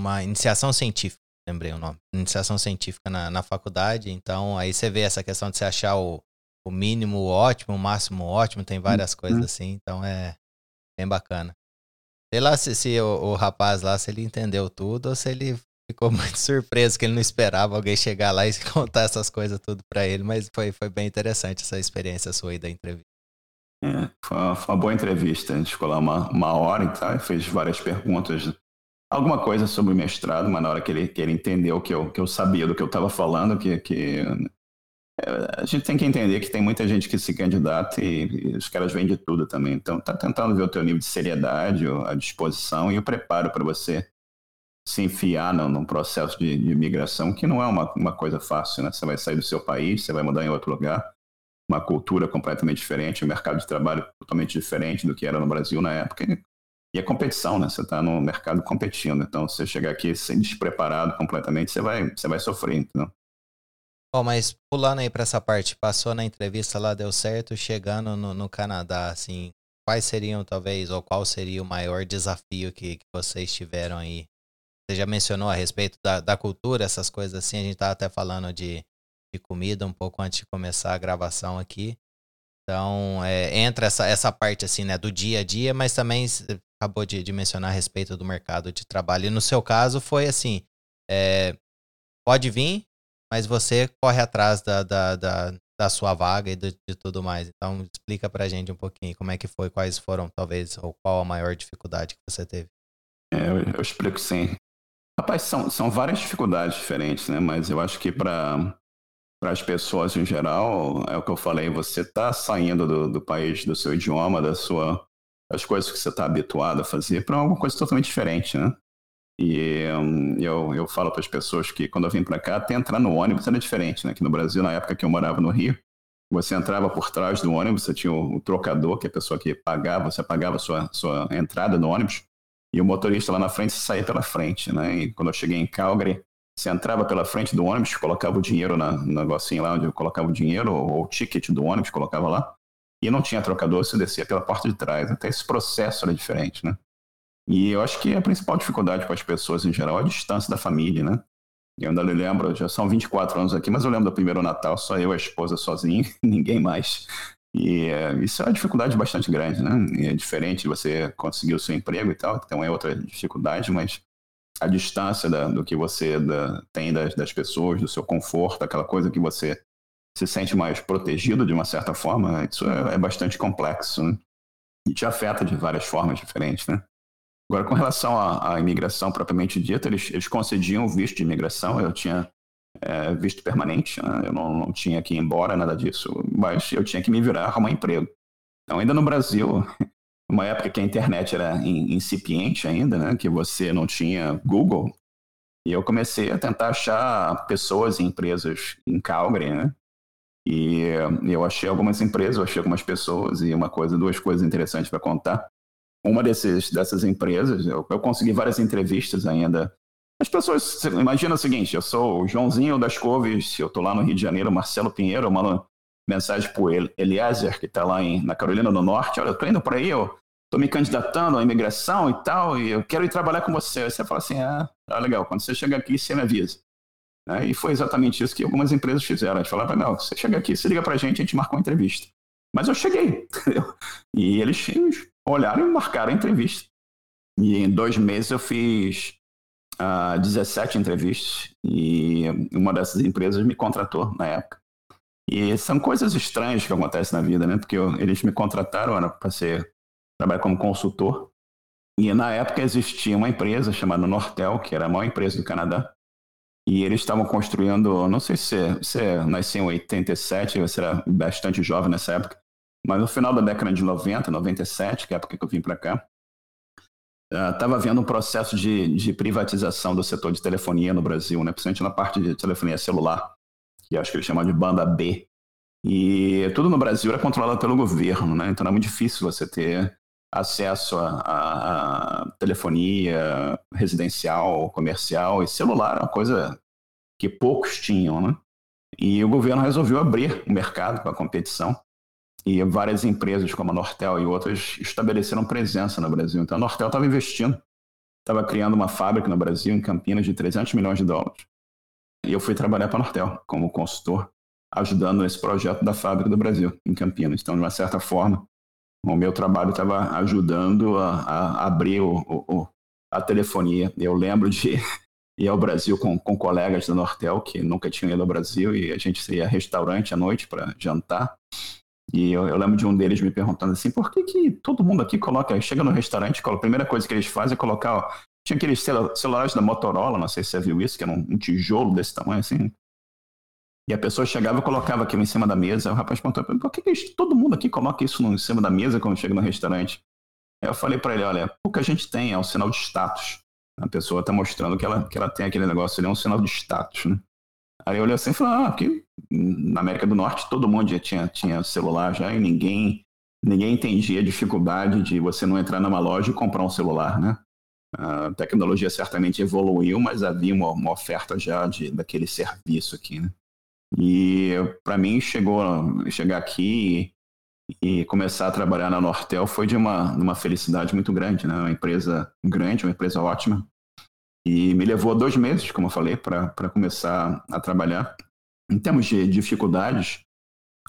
uma iniciação científica lembrei o nome, iniciação científica na, na faculdade. Então, aí você vê essa questão de você achar o, o mínimo ótimo, o máximo ótimo, tem várias uhum. coisas assim, então é bem bacana. Sei lá se, se o, o, rapaz lá, se ele entendeu tudo ou se ele ficou muito surpreso que ele não esperava alguém chegar lá e contar essas coisas tudo para ele, mas foi, foi bem interessante essa experiência sua aí da entrevista. É, foi, uma, foi uma boa entrevista. A gente ficou lá uma, uma hora e tal, fez várias perguntas alguma coisa sobre o mestrado, mas na hora que ele, que ele entendeu que eu, que eu sabia do que eu estava falando, que, que é, a gente tem que entender que tem muita gente que se candidata e, e os caras vêm de tudo também. Então, tá tentando ver o teu nível de seriedade, a disposição e o preparo para você se enfiar no, num processo de, de migração que não é uma, uma coisa fácil, né? Você vai sair do seu país, você vai mudar em outro lugar, uma cultura completamente diferente, um mercado de trabalho totalmente diferente do que era no Brasil na época. E a competição, né? Você está no mercado competindo. Então, se você chegar aqui sem despreparado completamente, você vai, você vai sofrer, entendeu? Bom, mas pulando aí para essa parte, passou na entrevista lá, deu certo, chegando no, no, Canadá, assim, quais seriam talvez, ou qual seria o maior desafio que, que vocês tiveram aí? Você já mencionou a respeito da, da cultura, essas coisas assim, a gente estava até falando de, de comida um pouco antes de começar a gravação aqui. Então, é, entra essa, essa parte assim, né, do dia a dia, mas também acabou de, de, mencionar a respeito do mercado de trabalho. E no seu caso foi assim: é, pode vir, mas você corre atrás da, da, da, da sua vaga e de, de, tudo mais. Então, explica pra gente um pouquinho como é que foi, quais foram, talvez, ou qual a maior dificuldade que você teve. É, eu, eu explico sim. Rapaz, são, são várias dificuldades diferentes, né? Mas eu acho que para para as pessoas em geral, é o que eu falei, você está saindo do, do país, do seu idioma, da sua as coisas que você está habituado a fazer para alguma coisa totalmente diferente, né? E um, eu, eu falo para as pessoas que quando eu vim para cá, até entrar no ônibus era diferente, né? Que no Brasil, na época que eu morava no Rio, você entrava por trás do ônibus, você tinha o, o trocador, que é a pessoa que pagava, você pagava a sua, sua entrada no ônibus, e o motorista lá na frente saía pela frente, né? E quando eu cheguei em Calgary, você entrava pela frente do ônibus, colocava o dinheiro na, no negocinho lá onde eu colocava o dinheiro, ou, o ticket do ônibus, colocava lá, e não tinha trocador, você descia pela porta de trás. Até esse processo era diferente, né? E eu acho que a principal dificuldade para as pessoas em geral é a distância da família, né? Eu ainda lembro, já são 24 anos aqui, mas eu lembro do primeiro Natal, só eu e a esposa sozinho, ninguém mais. E é, isso é uma dificuldade bastante grande, né? E é diferente de você conseguir o seu emprego e tal, então é outra dificuldade, mas a distância da, do que você da, tem das, das pessoas, do seu conforto, aquela coisa que você se sente mais protegido de uma certa forma, isso é, é bastante complexo né? e te afeta de várias formas diferentes. Né? Agora, com relação à, à imigração propriamente dita, eles, eles concediam visto de imigração, eu tinha é, visto permanente, né? eu não, não tinha que ir embora, nada disso, mas eu tinha que me virar, arrumar emprego. Então, ainda no Brasil, uma época que a internet era incipiente ainda, né? que você não tinha Google, e eu comecei a tentar achar pessoas e empresas em Calgary, né? E eu achei algumas empresas, eu achei algumas pessoas e uma coisa, duas coisas interessantes para contar. Uma desses, dessas empresas, eu, eu, consegui várias entrevistas ainda. As pessoas, imagina o seguinte, eu sou o Joãozinho das Couves, eu estou lá no Rio de Janeiro, Marcelo Pinheiro, eu mando mensagem para o Eliezer, que está lá em, na Carolina do Norte, olha, eu estou indo para aí, eu estou me candidatando à imigração e tal, e eu quero ir trabalhar com você. Aí você fala assim, ah, tá legal, quando você chegar aqui, você me avisa. Né? E foi exatamente isso que algumas empresas fizeram. Eles falaram, não, você chega aqui, se liga pra gente, a gente marcou uma entrevista. Mas eu cheguei, entendeu? E eles olharam e marcaram a entrevista. E em dois meses eu fiz uh, 17 entrevistas e uma dessas empresas me contratou na época. E são coisas estranhas que acontecem na vida, né? Porque eu, eles me contrataram para ser trabalhar como consultor. E na época existia uma empresa chamada Nortel, que era a maior empresa do Canadá. E eles estavam construindo, não sei se você nasceu em 87, você era bastante jovem nessa época, mas no final da década de 90, 97, que é a época que eu vim para cá, estava uh, havendo um processo de, de, privatização do setor de telefonia no Brasil, né? principalmente na parte de telefonia celular, que acho que eles chamam de banda B. E tudo no Brasil era controlado pelo governo, né? então era muito difícil você ter acesso a, a, a telefonia residencial, comercial e celular, uma coisa que poucos tinham. Né? E o governo resolveu abrir o mercado para competição e várias empresas como a Nortel e outras estabeleceram presença no Brasil. Então a Nortel estava investindo, estava criando uma fábrica no Brasil, em Campinas, de 300 milhões de dólares. E eu fui trabalhar para a Nortel como consultor, ajudando nesse projeto da fábrica do Brasil, em Campinas. Então, de uma certa forma, o meu trabalho estava ajudando a, a abrir o, o, a telefonia. Eu lembro de ir ao Brasil com, com colegas da Nortel que nunca tinham ido ao Brasil e a gente ia a restaurante à noite para jantar. E eu, eu, lembro de um deles me perguntando assim, por que, que todo mundo aqui coloca, chega no restaurante, a primeira coisa que eles fazem é colocar, ó, tinha aqueles celulares da Motorola, não sei se você viu isso, que era um, um tijolo desse tamanho assim. E a pessoa chegava e colocava aquilo em cima da mesa. o rapaz perguntou, por que, que todo mundo aqui coloca isso em cima da mesa quando chega no restaurante? Aí eu falei para ele, olha, o que a gente tem é um sinal de status. A pessoa está mostrando que ela, que ela tem aquele negócio ali, é um sinal de status, né? Aí eu olhei assim e falei, ah, aqui na América do Norte todo mundo já tinha, tinha celular já e ninguém, ninguém entendia a dificuldade de você não entrar numa loja e comprar um celular, né? A tecnologia certamente evoluiu, mas havia uma, uma oferta já de, daquele serviço aqui, né? E para mim chegou chegar aqui e, e, começar a trabalhar na Nortel foi de uma, uma felicidade muito grande, né? Uma empresa grande, uma empresa ótima, e me levou dois meses, como eu falei, para começar a trabalhar. Em termos de dificuldades,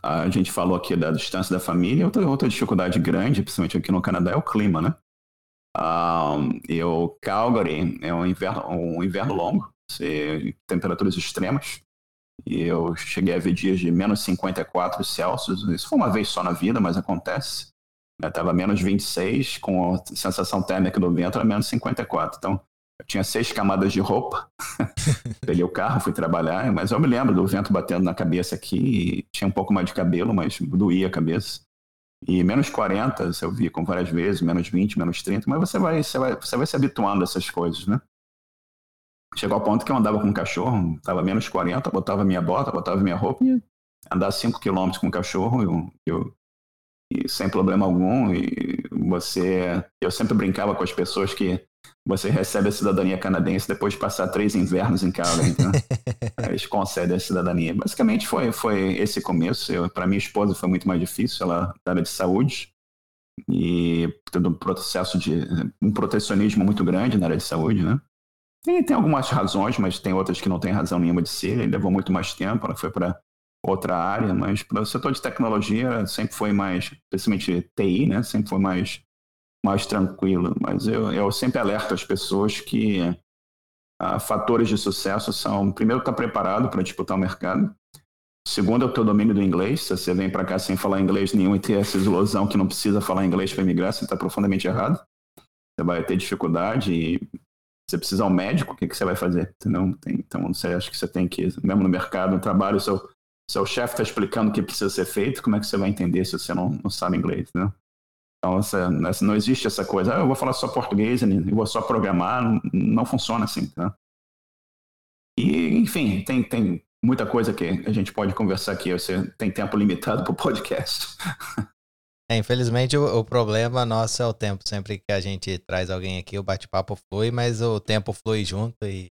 a gente falou aqui da distância da família. Outra, outra dificuldade grande, principalmente aqui no Canadá, é o clima, né? Um, eu, Calgary é um inverno, um inverno longo, temperaturas extremas. E eu cheguei a ver dias de menos 54 Celsius. Isso foi uma vez só na vida, mas acontece. Estava menos 26, com a sensação térmica do vento era menos 54. Então, eu tinha seis camadas de roupa. Peguei o carro, fui trabalhar, mas eu me lembro do vento batendo na cabeça aqui. tinha um pouco mais de cabelo, mas doía a cabeça. E menos 40, eu vi com várias vezes, menos 20, menos 30, mas você vai, você vai, você vai se habituando a essas coisas, né? Chegou ao ponto que eu andava com um cachorro, estava menos 40, botava minha bota, botava minha roupa e andar 5 km com o cachorro, eu, eu, e sem problema algum. E você. Eu sempre brincava com as pessoas que você recebe a cidadania canadense depois de passar três invernos em Calgary. Então, eles concedem a cidadania. Basicamente foi, foi esse começo. Para minha esposa foi muito mais difícil, ela era de saúde e tendo um processo de um protecionismo muito grande na área de saúde, né? Tem, tem algumas razões, mas tem outras que não tem razão nenhuma de ser. Ele levou muito mais tempo, ela foi para outra área, mas para o setor de tecnologia sempre foi mais, principalmente TI, né? Sempre foi mais mais tranquilo. Mas eu, eu sempre alerto as pessoas que ah, fatores de sucesso são, primeiro, estar tá preparado para disputar o mercado. Segundo, é o teu domínio do inglês. Se você vem para cá sem falar inglês nenhum e ter essa ilusão que não precisa falar inglês para imigrar, você está profundamente errado. Você vai ter dificuldade e você precisa um médico, o que, que você vai fazer? Entendeu? Tem, então, você acha que você tem que, mesmo no mercado, no trabalho, seu, seu chefe está explicando o que precisa ser feito, como é que você vai entender se você não, não sabe inglês? Né? Então, essa, não existe essa coisa, ah, eu vou falar só português, eu vou só programar, não, não funciona assim. Tá? E, enfim, tem, tem muita coisa que a gente pode conversar aqui, você tem tempo limitado para o podcast. É, infelizmente, o, o, problema nosso é o tempo. Sempre que a gente traz alguém aqui, o bate-papo flui, mas o tempo flui junto e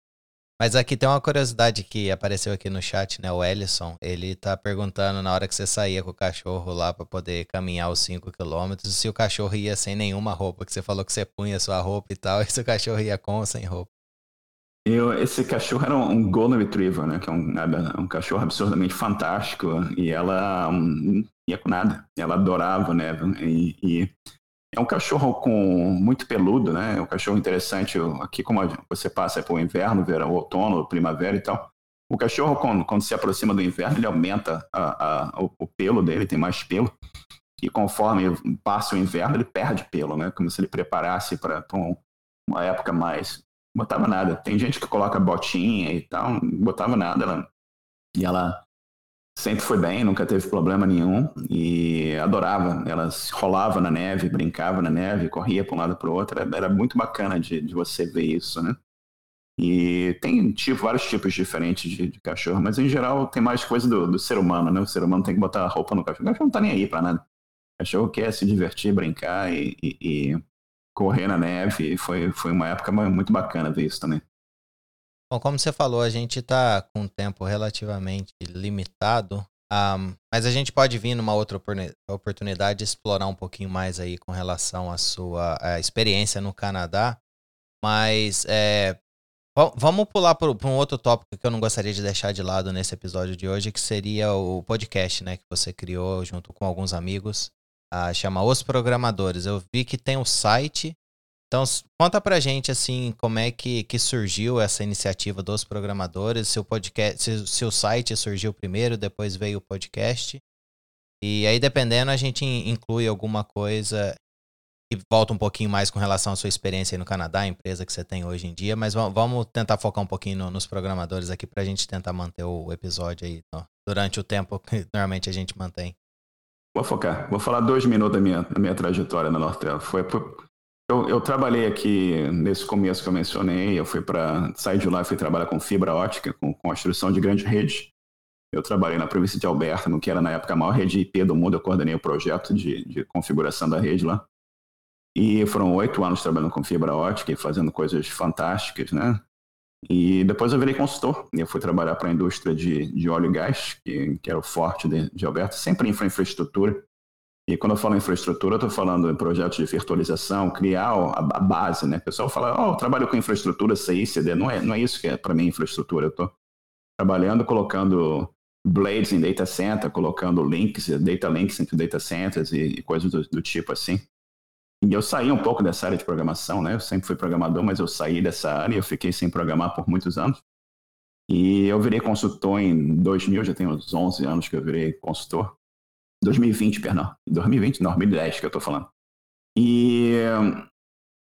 mas aqui tem uma curiosidade que apareceu aqui no chat, né? O Ellison, ele tá perguntando na hora que você saía com o cachorro lá para poder caminhar os 5 quilômetros, se o cachorro ia sem nenhuma roupa, que você falou que você punha sua roupa e tal, e se o cachorro ia com ou sem roupa. Eu, esse cachorro era um Golden Retriever, né? Que é um, um cachorro absurdamente fantástico. E ela um, ia com nada. Ela adorava, né? E, e É um cachorro com muito peludo, né? É um cachorro interessante. Aqui, como você passa para o inverno, verão, outono, primavera e tal. O cachorro, quando, quando se aproxima do inverno, ele aumenta a, a, o, o, pelo dele, tem mais pelo. E conforme passa o inverno, ele perde pelo, né? Como se ele preparasse para um, uma época mais. Botava nada. Tem gente que coloca botinha e tal, não botava nada. Ela, e ela sempre foi bem, nunca teve problema nenhum e adorava. Ela rolava na neve, brincava na neve, corria para um lado para o outro. Era muito bacana de, de você ver isso, né? E tem tipo, vários tipos diferentes de, de, cachorro, mas em geral tem mais coisa do, do, ser humano, né? O ser humano tem que botar a roupa no cachorro. O cachorro não tá nem aí para nada. O cachorro quer se divertir, brincar e, e, e correr na neve. Foi, foi uma época muito bacana ver isso também. Bom, como você falou, a gente está com um tempo relativamente limitado, um, mas a gente pode vir numa outra oportunidade explorar um pouquinho mais aí com relação à sua à experiência no Canadá. Mas é, vamos pular para um outro tópico que eu não gostaria de deixar de lado nesse episódio de hoje, que seria o podcast, né, que você criou junto com alguns amigos, uh, chama Os Programadores. Eu vi que tem um site então, conta pra gente, assim, como é que, que surgiu essa iniciativa dos programadores, se o podcast, se, se o site surgiu primeiro, depois veio o podcast. E aí, dependendo, a gente inclui alguma coisa e volta um pouquinho mais com relação à sua experiência aí no Canadá, a empresa que você tem hoje em dia, mas vamos tentar focar um pouquinho no, nos programadores aqui pra gente tentar manter o episódio aí ó, durante o tempo que normalmente a gente mantém. Vou focar. Vou falar dois minutos da minha, da minha trajetória na Nortel. Foi eu, eu, trabalhei aqui nesse começo que eu mencionei, eu fui para sair de lá e fui trabalhar com fibra ótica, com construção de grande rede. Eu trabalhei na província de Alberta, no que era na época a maior rede IP do mundo, eu coordenei o projeto de, de configuração da rede lá. E foram oito anos trabalhando com fibra ótica e fazendo coisas fantásticas, né? E depois eu virei consultor. Eu fui trabalhar para a indústria de, de óleo e gás, que, que era o forte de, de Alberta, sempre infraestrutura. E quando eu falo infraestrutura, eu estou falando em projetos de virtualização, criar a, a base, né? O pessoal fala, oh, eu trabalho com infraestrutura CI, CD. Não é, não é isso que é para mim infraestrutura. Eu estou trabalhando, colocando blades em data center, colocando links, data links entre data centers e, e coisas do, do, tipo assim. E eu saí um pouco dessa área de programação, né? Eu sempre fui programador, mas eu saí dessa área eu fiquei sem programar por muitos anos. E eu virei consultor em 2000, já tem uns 11 anos que eu virei consultor. 2020, perdão. 2020, não, 2010 que eu estou falando. E,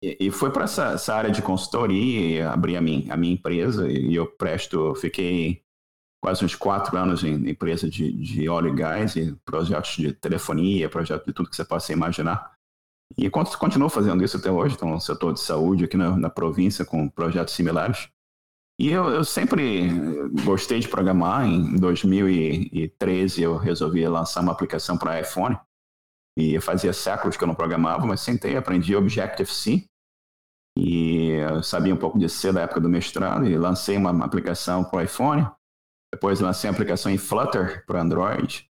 e foi para essa, essa, área de consultoria, abri a minha, a minha empresa e eu presto, fiquei quase uns quatro anos em empresa de, de óleo e gás e projetos de telefonia, projetos de tudo que você possa imaginar. E continuo fazendo isso até hoje, então no setor de saúde aqui na, na província com projetos similares. E eu, eu, sempre gostei de programar. Em 2013 eu resolvi lançar uma aplicação para iPhone. E fazia séculos que eu não programava, mas sentei, aprendi Objective-C. E sabia um pouco de C da época do mestrado e lancei uma, aplicação para iPhone. Depois lancei uma aplicação em Flutter para Android.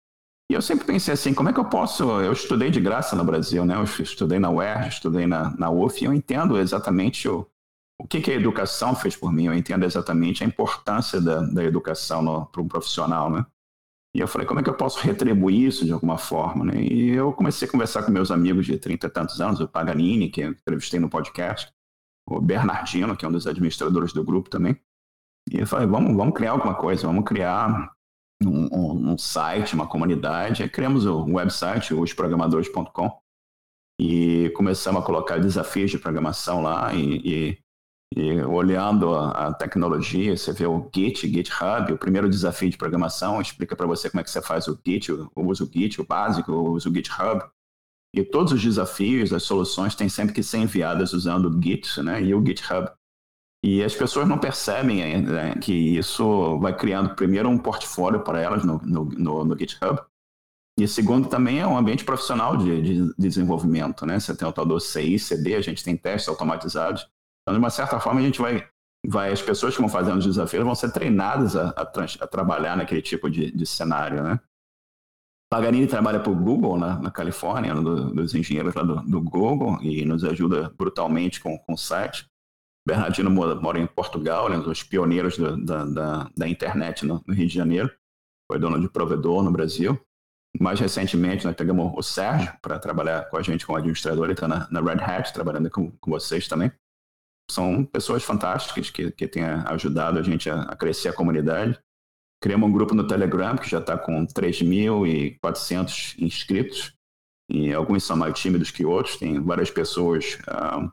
E eu sempre pensei assim, como é que eu posso... Eu estudei de graça no Brasil, né? Eu estudei na UERJ, estudei na, na UF, e eu entendo exatamente o, o que, que a educação fez por mim? Eu entendo exatamente a importância da, da educação para um profissional, né? E eu falei, como é que eu posso retribuir isso de alguma forma, né? E eu comecei a conversar com meus amigos de 30 e tantos anos, o Paganini, que eu entrevistei no podcast, o Bernardino, que é um dos administradores do grupo também. E eu falei, vamos, vamos criar alguma coisa, vamos criar um, um, site, uma comunidade. Aí criamos o website, osprogramadores.com, e começamos a colocar desafios de programação lá e, e e olhando a, tecnologia, você vê o Git, GitHub, o primeiro desafio de programação explica para você como é que você faz o Git, usa o Git, o básico, usa o GitHub. E todos os desafios, as soluções têm sempre que ser enviadas usando o Git né, e o GitHub. E as pessoas não percebem né, que isso vai criando, primeiro, um portfólio para elas no, no, no, no GitHub. E segundo, também é um ambiente profissional de, de desenvolvimento. Né? Você tem o tal CI, CD, a gente tem testes automatizados. Então, de uma certa forma, a gente vai, vai as pessoas que vão fazendo os desafios vão ser treinadas a, a, a trabalhar naquele tipo de, de cenário, né? Paganini trabalha para o Google na, na Califórnia, um do, dos engenheiros lá do, do, Google, e nos ajuda brutalmente com, com o site. Bernardino mora, mora em Portugal, é um dos pioneiros da, da, da, internet no, no, Rio de Janeiro, foi dono de provedor no Brasil. mais recentemente, nós pegamos o Sérgio para trabalhar com a gente como administrador, ele está na, na, Red Hat, trabalhando com, com, vocês também. São pessoas fantásticas que, que têm ajudado a gente a, a crescer a comunidade. Criamos um grupo no Telegram que já está com 3.400 inscritos, e alguns são mais tímidos que outros, tem várias pessoas uh,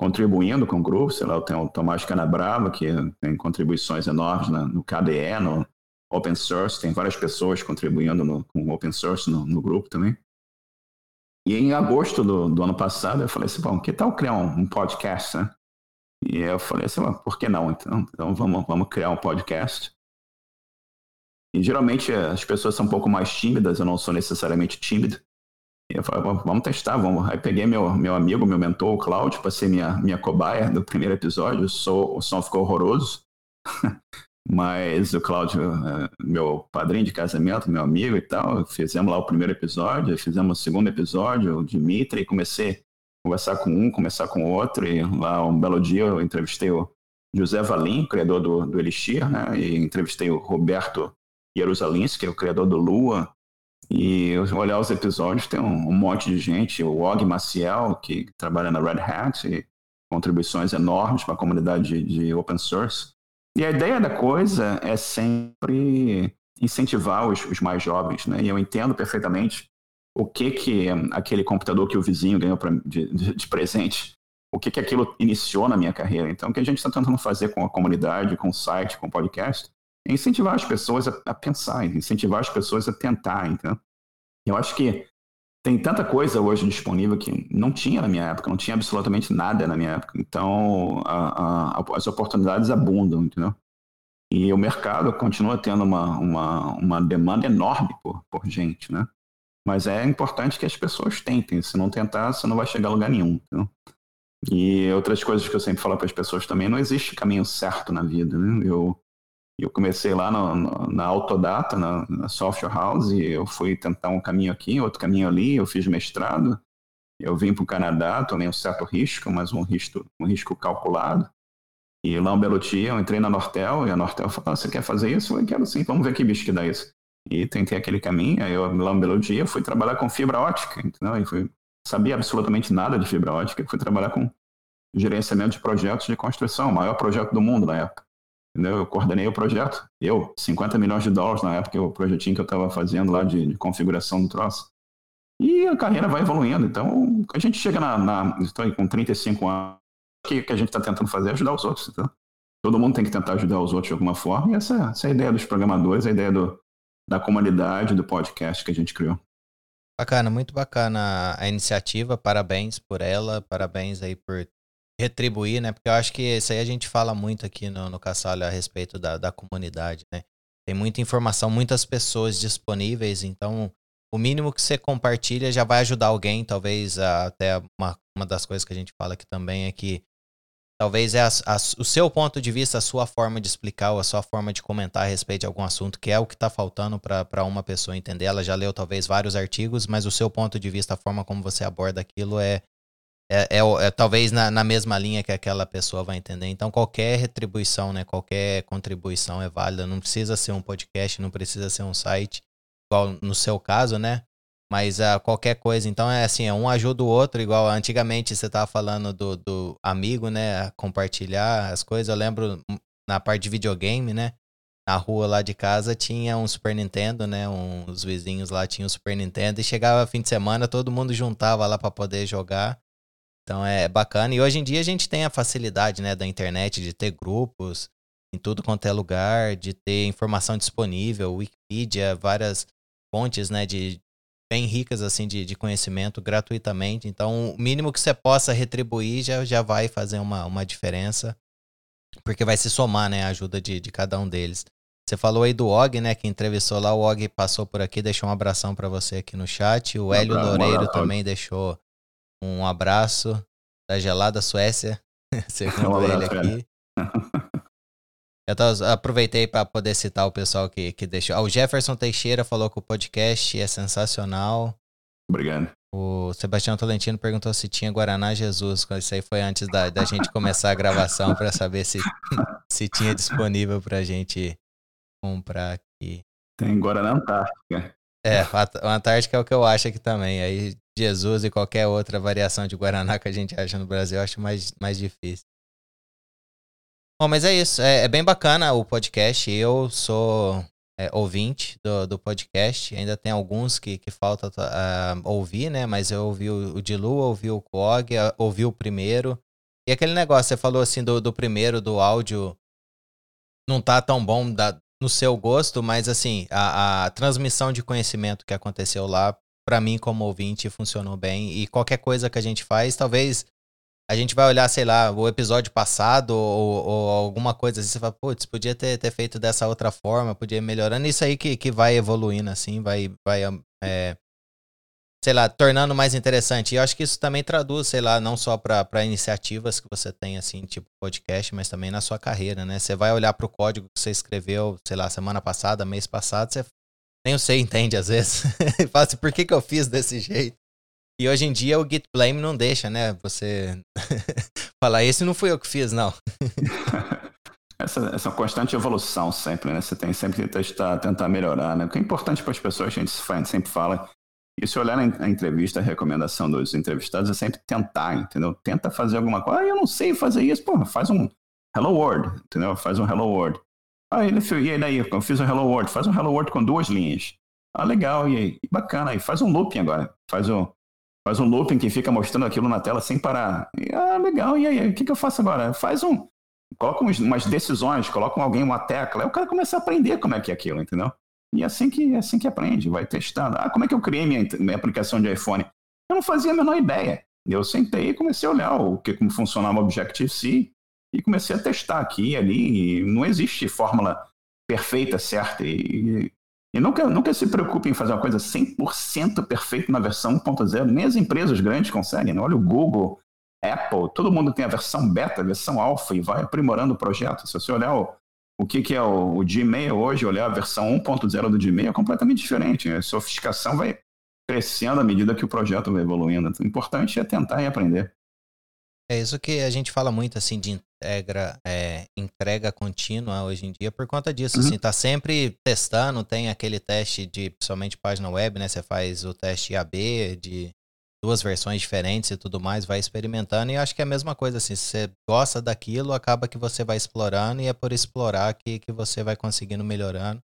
contribuindo com o grupo, sei lá, tem o Tomás Canabrava, que tem contribuições enormes no KDE, no, open source, tem várias pessoas contribuindo no, com open source no, no, grupo também. E em agosto do, do, ano passado eu falei assim, bom, que tal criar um, um podcast, né? E eu falei assim, por que não? Então, então vamos, vamos criar um podcast. E geralmente as pessoas são um pouco mais tímidas, eu não sou necessariamente tímido. Eu falei, vamos testar, vamos. Aí peguei meu, meu amigo, meu mentor, o Cláudio, para ser minha, minha cobaia do primeiro episódio. O som, o som ficou horroroso. Mas o Cláudio, é, meu padrinho de casamento, meu amigo e tal, fizemos lá o primeiro episódio, fizemos o segundo episódio, o Dimitri, e comecei a conversar com um, conversar com o outro, e lá um belo dia eu entrevistei o José Valim, criador do, do Elixir, né, e entrevistei o Roberto Jerusalinski, é o criador do Lua, e olhar os episódios, tem um, um monte de gente, o Og Maciel, que trabalha na Red Hat, e contribuições enormes para a comunidade de, de open source, e a ideia da coisa é sempre incentivar os, os mais jovens, né? E eu entendo perfeitamente o que que aquele computador que o vizinho ganhou pra, de, de, presente, o que que aquilo iniciou na minha carreira. Então, o que a gente está tentando fazer com a comunidade, com o site, com o podcast, é incentivar as pessoas a, a pensar, incentivar as pessoas a tentar, então. Eu acho que tem tanta coisa hoje disponível que não tinha na minha época, não tinha absolutamente nada na minha época. Então, a, a, as oportunidades abundam, entendeu? E o mercado continua tendo uma, uma, uma demanda enorme por, por gente, né? Mas é importante que as pessoas tentem. Se não tentar, você não vai chegar a lugar nenhum. Entendeu? E outras coisas que eu sempre falo para as pessoas também, não existe caminho certo na vida. Né? Eu, eu comecei lá no, no, na Autodata, na, na, Software House, e eu fui tentar um caminho aqui, outro caminho ali, eu fiz mestrado, eu vim para o Canadá, tomei um certo risco, mas um risco, um risco calculado. E lá um belo eu entrei na Nortel, e a Nortel falou, ah, você quer fazer isso? Eu falei, quero sim, vamos ver que bicho que dá isso. E tentei aquele caminho, aí eu, lá um belo dia, fui trabalhar com fibra ótica, entendeu? E fui, sabia absolutamente nada de fibra ótica, fui trabalhar com gerenciamento de projetos de construção, o maior projeto do mundo na época. Eu coordenei o projeto. Eu, 50 milhões de dólares na época, o projetinho que eu estava fazendo lá de, de, configuração do troço. E a carreira vai evoluindo. Então, a gente chega na. na com 35 anos. O que, que a gente está tentando fazer é ajudar os outros. Então, todo mundo tem que tentar ajudar os outros de alguma forma. E essa, essa é a ideia dos programadores, a ideia do, da comunidade, do podcast que a gente criou. Bacana, muito bacana a iniciativa. Parabéns por ela, parabéns aí por retribuir, né? Porque eu acho que isso aí a gente fala muito aqui no, no Cassalho a respeito da, da comunidade, né? Tem muita informação, muitas pessoas disponíveis, então o mínimo que você compartilha já vai ajudar alguém. Talvez até uma, uma das coisas que a gente fala aqui também é que talvez é a, a, o seu ponto de vista, a sua forma de explicar ou a sua forma de comentar a respeito de algum assunto, que é o que está faltando para uma pessoa entender. Ela já leu talvez vários artigos, mas o seu ponto de vista, a forma como você aborda aquilo é, é, é, é, talvez na, na, mesma linha que aquela pessoa vai entender. Então, qualquer retribuição, né, qualquer contribuição é válida. Não precisa ser um podcast, não precisa ser um site, igual no seu caso, né? Mas uh, qualquer coisa. Então, é assim, é um ajuda o outro, igual antigamente você estava falando do, do amigo, né? Compartilhar as coisas. Eu lembro na parte de videogame, né? Na rua lá de casa tinha um Super Nintendo, né? Um, os vizinhos lá tinham um Super Nintendo e chegava fim de semana, todo mundo juntava lá para poder jogar. Então é bacana. E hoje em dia a gente tem a facilidade né, da internet de ter grupos em tudo quanto é lugar, de ter informação disponível, Wikipedia, várias fontes né, de, bem ricas assim de, de conhecimento gratuitamente. Então, o mínimo que você possa retribuir já, já vai fazer uma, uma diferença, porque vai se somar né, a ajuda de, de cada um deles. Você falou aí do Og, né, que entrevistou lá, o Og passou por aqui, deixou um abração para você aqui no chat. O Hélio Loureiro também deixou um abraço da gelada Suécia, segundo um ele aqui. Eu aproveitei para poder citar o pessoal que, que deixou. Ah, o Jefferson Teixeira falou que o podcast é sensacional. Obrigado. O Sebastião Tolentino perguntou se tinha Guaraná Jesus. Isso aí foi antes da, da gente começar a gravação para saber se, se tinha disponível para gente comprar aqui. Tem Guaraná Antártica. É, o Antártica é o que eu acho aqui também. Aí Jesus e qualquer outra variação de Guaraná que a gente acha no Brasil, eu acho mais, mais difícil. Bom, mas é isso. É, é bem bacana o podcast. Eu sou é, ouvinte do, do podcast. Ainda tem alguns que, que falta uh, ouvir, né? Mas eu ouvi o, o Dilu, ouvi o Quog, ouvi o primeiro. E aquele negócio, você falou assim do, do primeiro, do áudio, não tá tão bom da, no seu gosto, mas assim, a, a transmissão de conhecimento que aconteceu lá, para mim como ouvinte, funcionou bem. E qualquer coisa que a gente faz, talvez a gente vai olhar, sei lá, o episódio passado ou, ou alguma coisa assim, você fala, putz, podia ter, ter feito dessa outra forma, podia ir melhorando. Isso aí que, que vai evoluindo, assim, vai, vai é, sei lá, tornando mais interessante. E eu acho que isso também traduz, sei lá, não só para iniciativas que você tem, assim, tipo podcast, mas também na sua carreira, né? Você vai olhar para o código que você escreveu, sei lá, semana passada, mês passado, você nem você entende às vezes. Fala assim, por que, que eu fiz desse jeito? E hoje em dia o Git Blame não deixa, né? Você falar, esse não fui eu que fiz, não. essa, essa constante evolução sempre, né? Você tem sempre que testar, tentar melhorar, né? O que é importante para as pessoas, a gente sempre fala, e se olhar na entrevista, a recomendação dos entrevistados é sempre tentar, entendeu? Tenta fazer alguma coisa. Ah, eu não sei fazer isso. Pô, faz um Hello World, entendeu? Faz um Hello World. Ah, ele fez, e aí daí? Eu fiz um Hello World. Faz um Hello World com duas linhas. Ah, legal, e aí? Bacana. Aí faz um looping agora. Faz um, faz um looping que fica mostrando aquilo na tela sem parar. E, ah, legal, e aí? O que, que eu faço agora? Faz um. Coloca umas decisões, coloca alguém uma tecla. Aí o cara começa a aprender como é que é aquilo, entendeu? E é assim que, é assim que aprende, vai testando. Ah, como é que eu criei minha, minha aplicação de iPhone? Eu não fazia a menor ideia. Eu sentei e comecei a olhar o que, como funcionava o Objective-C e comecei a testar aqui e ali. E não existe fórmula perfeita, certa. E, e nunca, nunca se preocupe em fazer uma coisa 100% perfeita na versão 1.0. Nem as empresas grandes conseguem. Né? Olha o Google, Apple, todo mundo tem a versão beta, a versão alfa e vai aprimorando o projeto. Se você olhar o, o que, que é o, o, Gmail hoje, olhar a versão 1.0 do Gmail é completamente diferente. A sofisticação vai crescendo à medida que o projeto vai evoluindo. Então, o importante é tentar e aprender. É isso que a gente fala muito assim de integra, é, entrega contínua hoje em dia por conta disso. Uhum. Assim, tá sempre testando, tem aquele teste de principalmente página web, né? Você faz o teste AB de duas versões diferentes e tudo mais, vai experimentando. E acho que é a mesma coisa, assim, se você gosta daquilo, acaba que você vai explorando e é por explorar que, que você vai conseguindo melhorando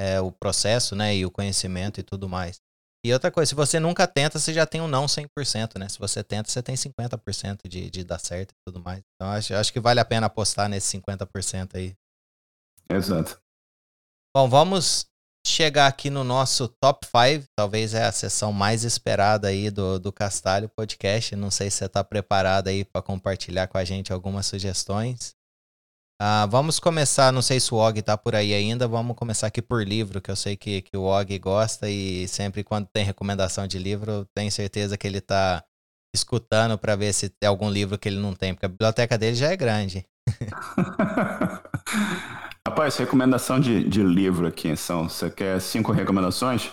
é, o processo, né, e o conhecimento e tudo mais. E outra coisa, se você nunca tenta, você já tem um não 100%, né? Se você tenta, você tem 50% de, de dar certo e tudo mais. Então, acho, acho que vale a pena apostar nesse 50% aí. Exato. Bom, vamos chegar aqui no nosso top 5, talvez é a sessão mais esperada aí do, do Castalho Podcast. Não sei se você está preparado aí para compartilhar com a gente algumas sugestões. Uh, vamos começar, não sei se o Og está por aí ainda, vamos começar aqui por livro, que eu sei que, que o Og gosta e sempre quando tem recomendação de livro, tenho certeza que ele está escutando para ver se tem algum livro que ele não tem, porque a biblioteca dele já é grande. Rapaz, recomendação de, de livro aqui são. Você quer cinco recomendações?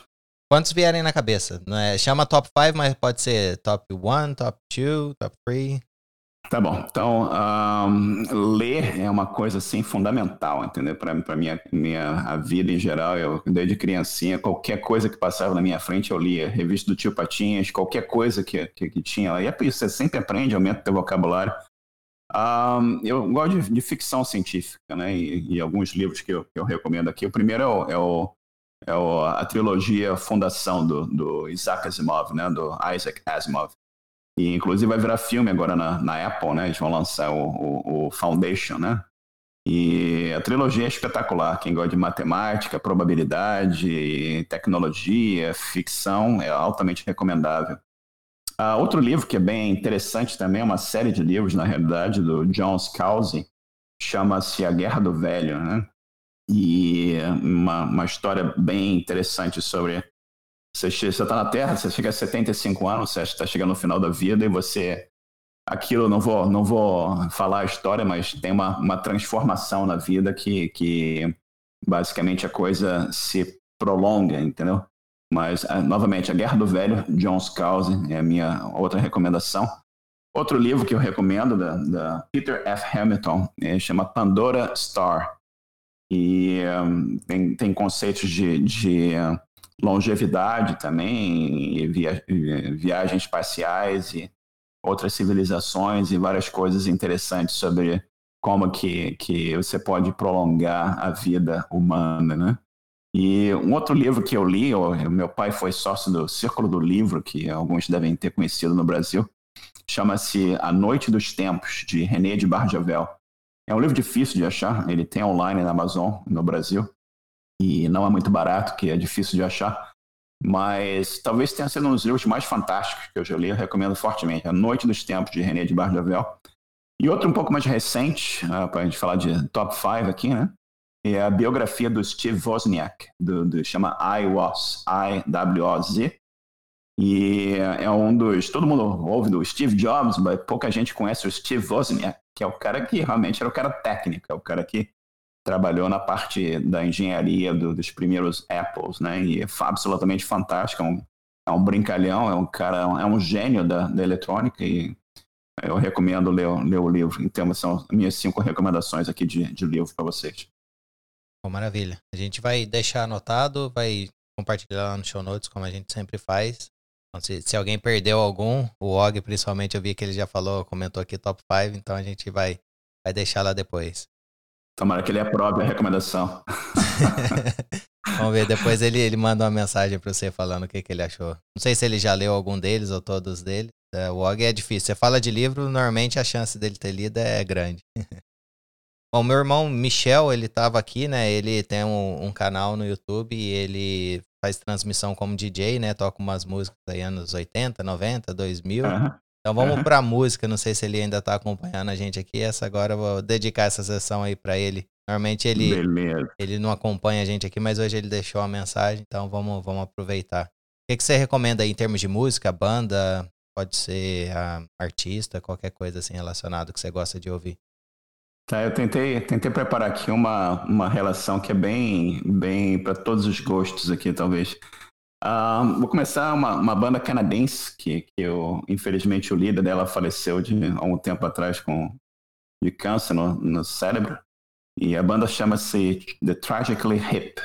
Quantos vierem na cabeça? Não é, chama top 5, mas pode ser top 1, top 2, top 3. Tá bom. Então, um, ler é uma coisa assim fundamental, entendeu? Para minha minha a vida em geral, eu desde criancinha, qualquer coisa que passava na minha frente eu lia, revista do Tio Patinhas, qualquer coisa que, que, que tinha lá. E é por isso, você sempre aprende, aumenta o teu vocabulário. Um, eu gosto de, de, ficção científica, né? E, e alguns livros que eu, que eu, recomendo aqui. O primeiro é, o, é, o, é o, a trilogia Fundação do, do Isaac Asimov, né? Do Isaac Asimov. E inclusive vai virar filme agora na, na Apple, né? Eles vão lançar o, o, o Foundation, né? E a trilogia é espetacular. Quem gosta de matemática, probabilidade, tecnologia, ficção, é altamente recomendável. Uh, outro livro que é bem interessante também, é uma série de livros, na realidade, do John Scalzi, chama-se A Guerra do Velho, né? E uma, uma história bem interessante sobre. Você está na Terra, você chega a 75 anos, você está chegando no final da vida e você. Aquilo, não vou, não vou falar a história, mas tem uma, uma transformação na vida que, que basicamente a coisa se prolonga, entendeu? Mas, ah, novamente, A Guerra do Velho, John Scalzi, é a minha outra recomendação. Outro livro que eu recomendo, da, da Peter F. Hamilton, é, chama Pandora Star. E um, tem, tem conceitos de, de longevidade também, via, viagens espaciais e outras civilizações e várias coisas interessantes sobre como que, que você pode prolongar a vida humana, né? E um outro livro que eu li, o meu pai foi sócio do Círculo do Livro, que alguns devem ter conhecido no Brasil, chama-se A Noite dos Tempos, de René de Barjavel. É um livro difícil de achar, ele tem online na Amazon, no Brasil, e não é muito barato, que é difícil de achar, mas talvez tenha sido um dos livros mais fantásticos que eu já li, eu recomendo fortemente, A Noite dos Tempos, de René de Barjavel. E outro um pouco mais recente, uh, ah, para a gente falar de top 5 aqui, né? É a biografia do Steve Wozniak, do, do chama I Was, I-W-O-Z. E é um dos. Todo mundo ouve do Steve Jobs, mas pouca gente conhece o Steve Wozniak, que é o cara que realmente era o cara técnico, é o cara que trabalhou na parte da engenharia do, dos primeiros Apples, né? E é absolutamente fantástico, é um, é um brincalhão, é um cara, é um gênio da, da eletrônica e eu recomendo ler, ler o livro. Então, são minhas cinco recomendações aqui de, de livro para vocês. Bom, maravilha. A gente vai deixar anotado, vai compartilhar lá no show notes, como a gente sempre faz. Então, se, se alguém perdeu algum, o Og principalmente, eu vi que ele já falou, comentou aqui top 5, então a gente vai, vai deixar lá depois. Tomara que ele aprove a recomendação. Vamos ver, depois ele, ele manda uma mensagem para você falando o que, que ele achou. Não sei se ele já leu algum deles ou todos deles. É, o Og é difícil. Você fala de livro, normalmente a chance dele ter lido é grande. Bom, meu irmão Michel, ele tava aqui, né? Ele tem um, um, canal no YouTube e ele faz transmissão como DJ, né? Toca umas músicas aí anos 80, 90, 2000. Uhum. Então vamos uhum. pra música. Não sei se ele ainda tá acompanhando a gente aqui. Essa agora eu vou dedicar essa sessão aí para ele. Normalmente ele, ele não acompanha a gente aqui, mas hoje ele deixou uma mensagem, então vamos, vamos aproveitar. O que, que você recomenda aí em termos de música, banda? Pode ser a artista, qualquer coisa assim relacionado que você gosta de ouvir. Tá, eu tentei, tentei preparar aqui uma, uma relação que é bem, bem para todos os gostos aqui, talvez. Uh, vou começar uma, uma banda canadense que, que eu, infelizmente, o líder dela faleceu de há um tempo atrás com de câncer no, no cérebro. E a banda chama-se The Tragically Hip.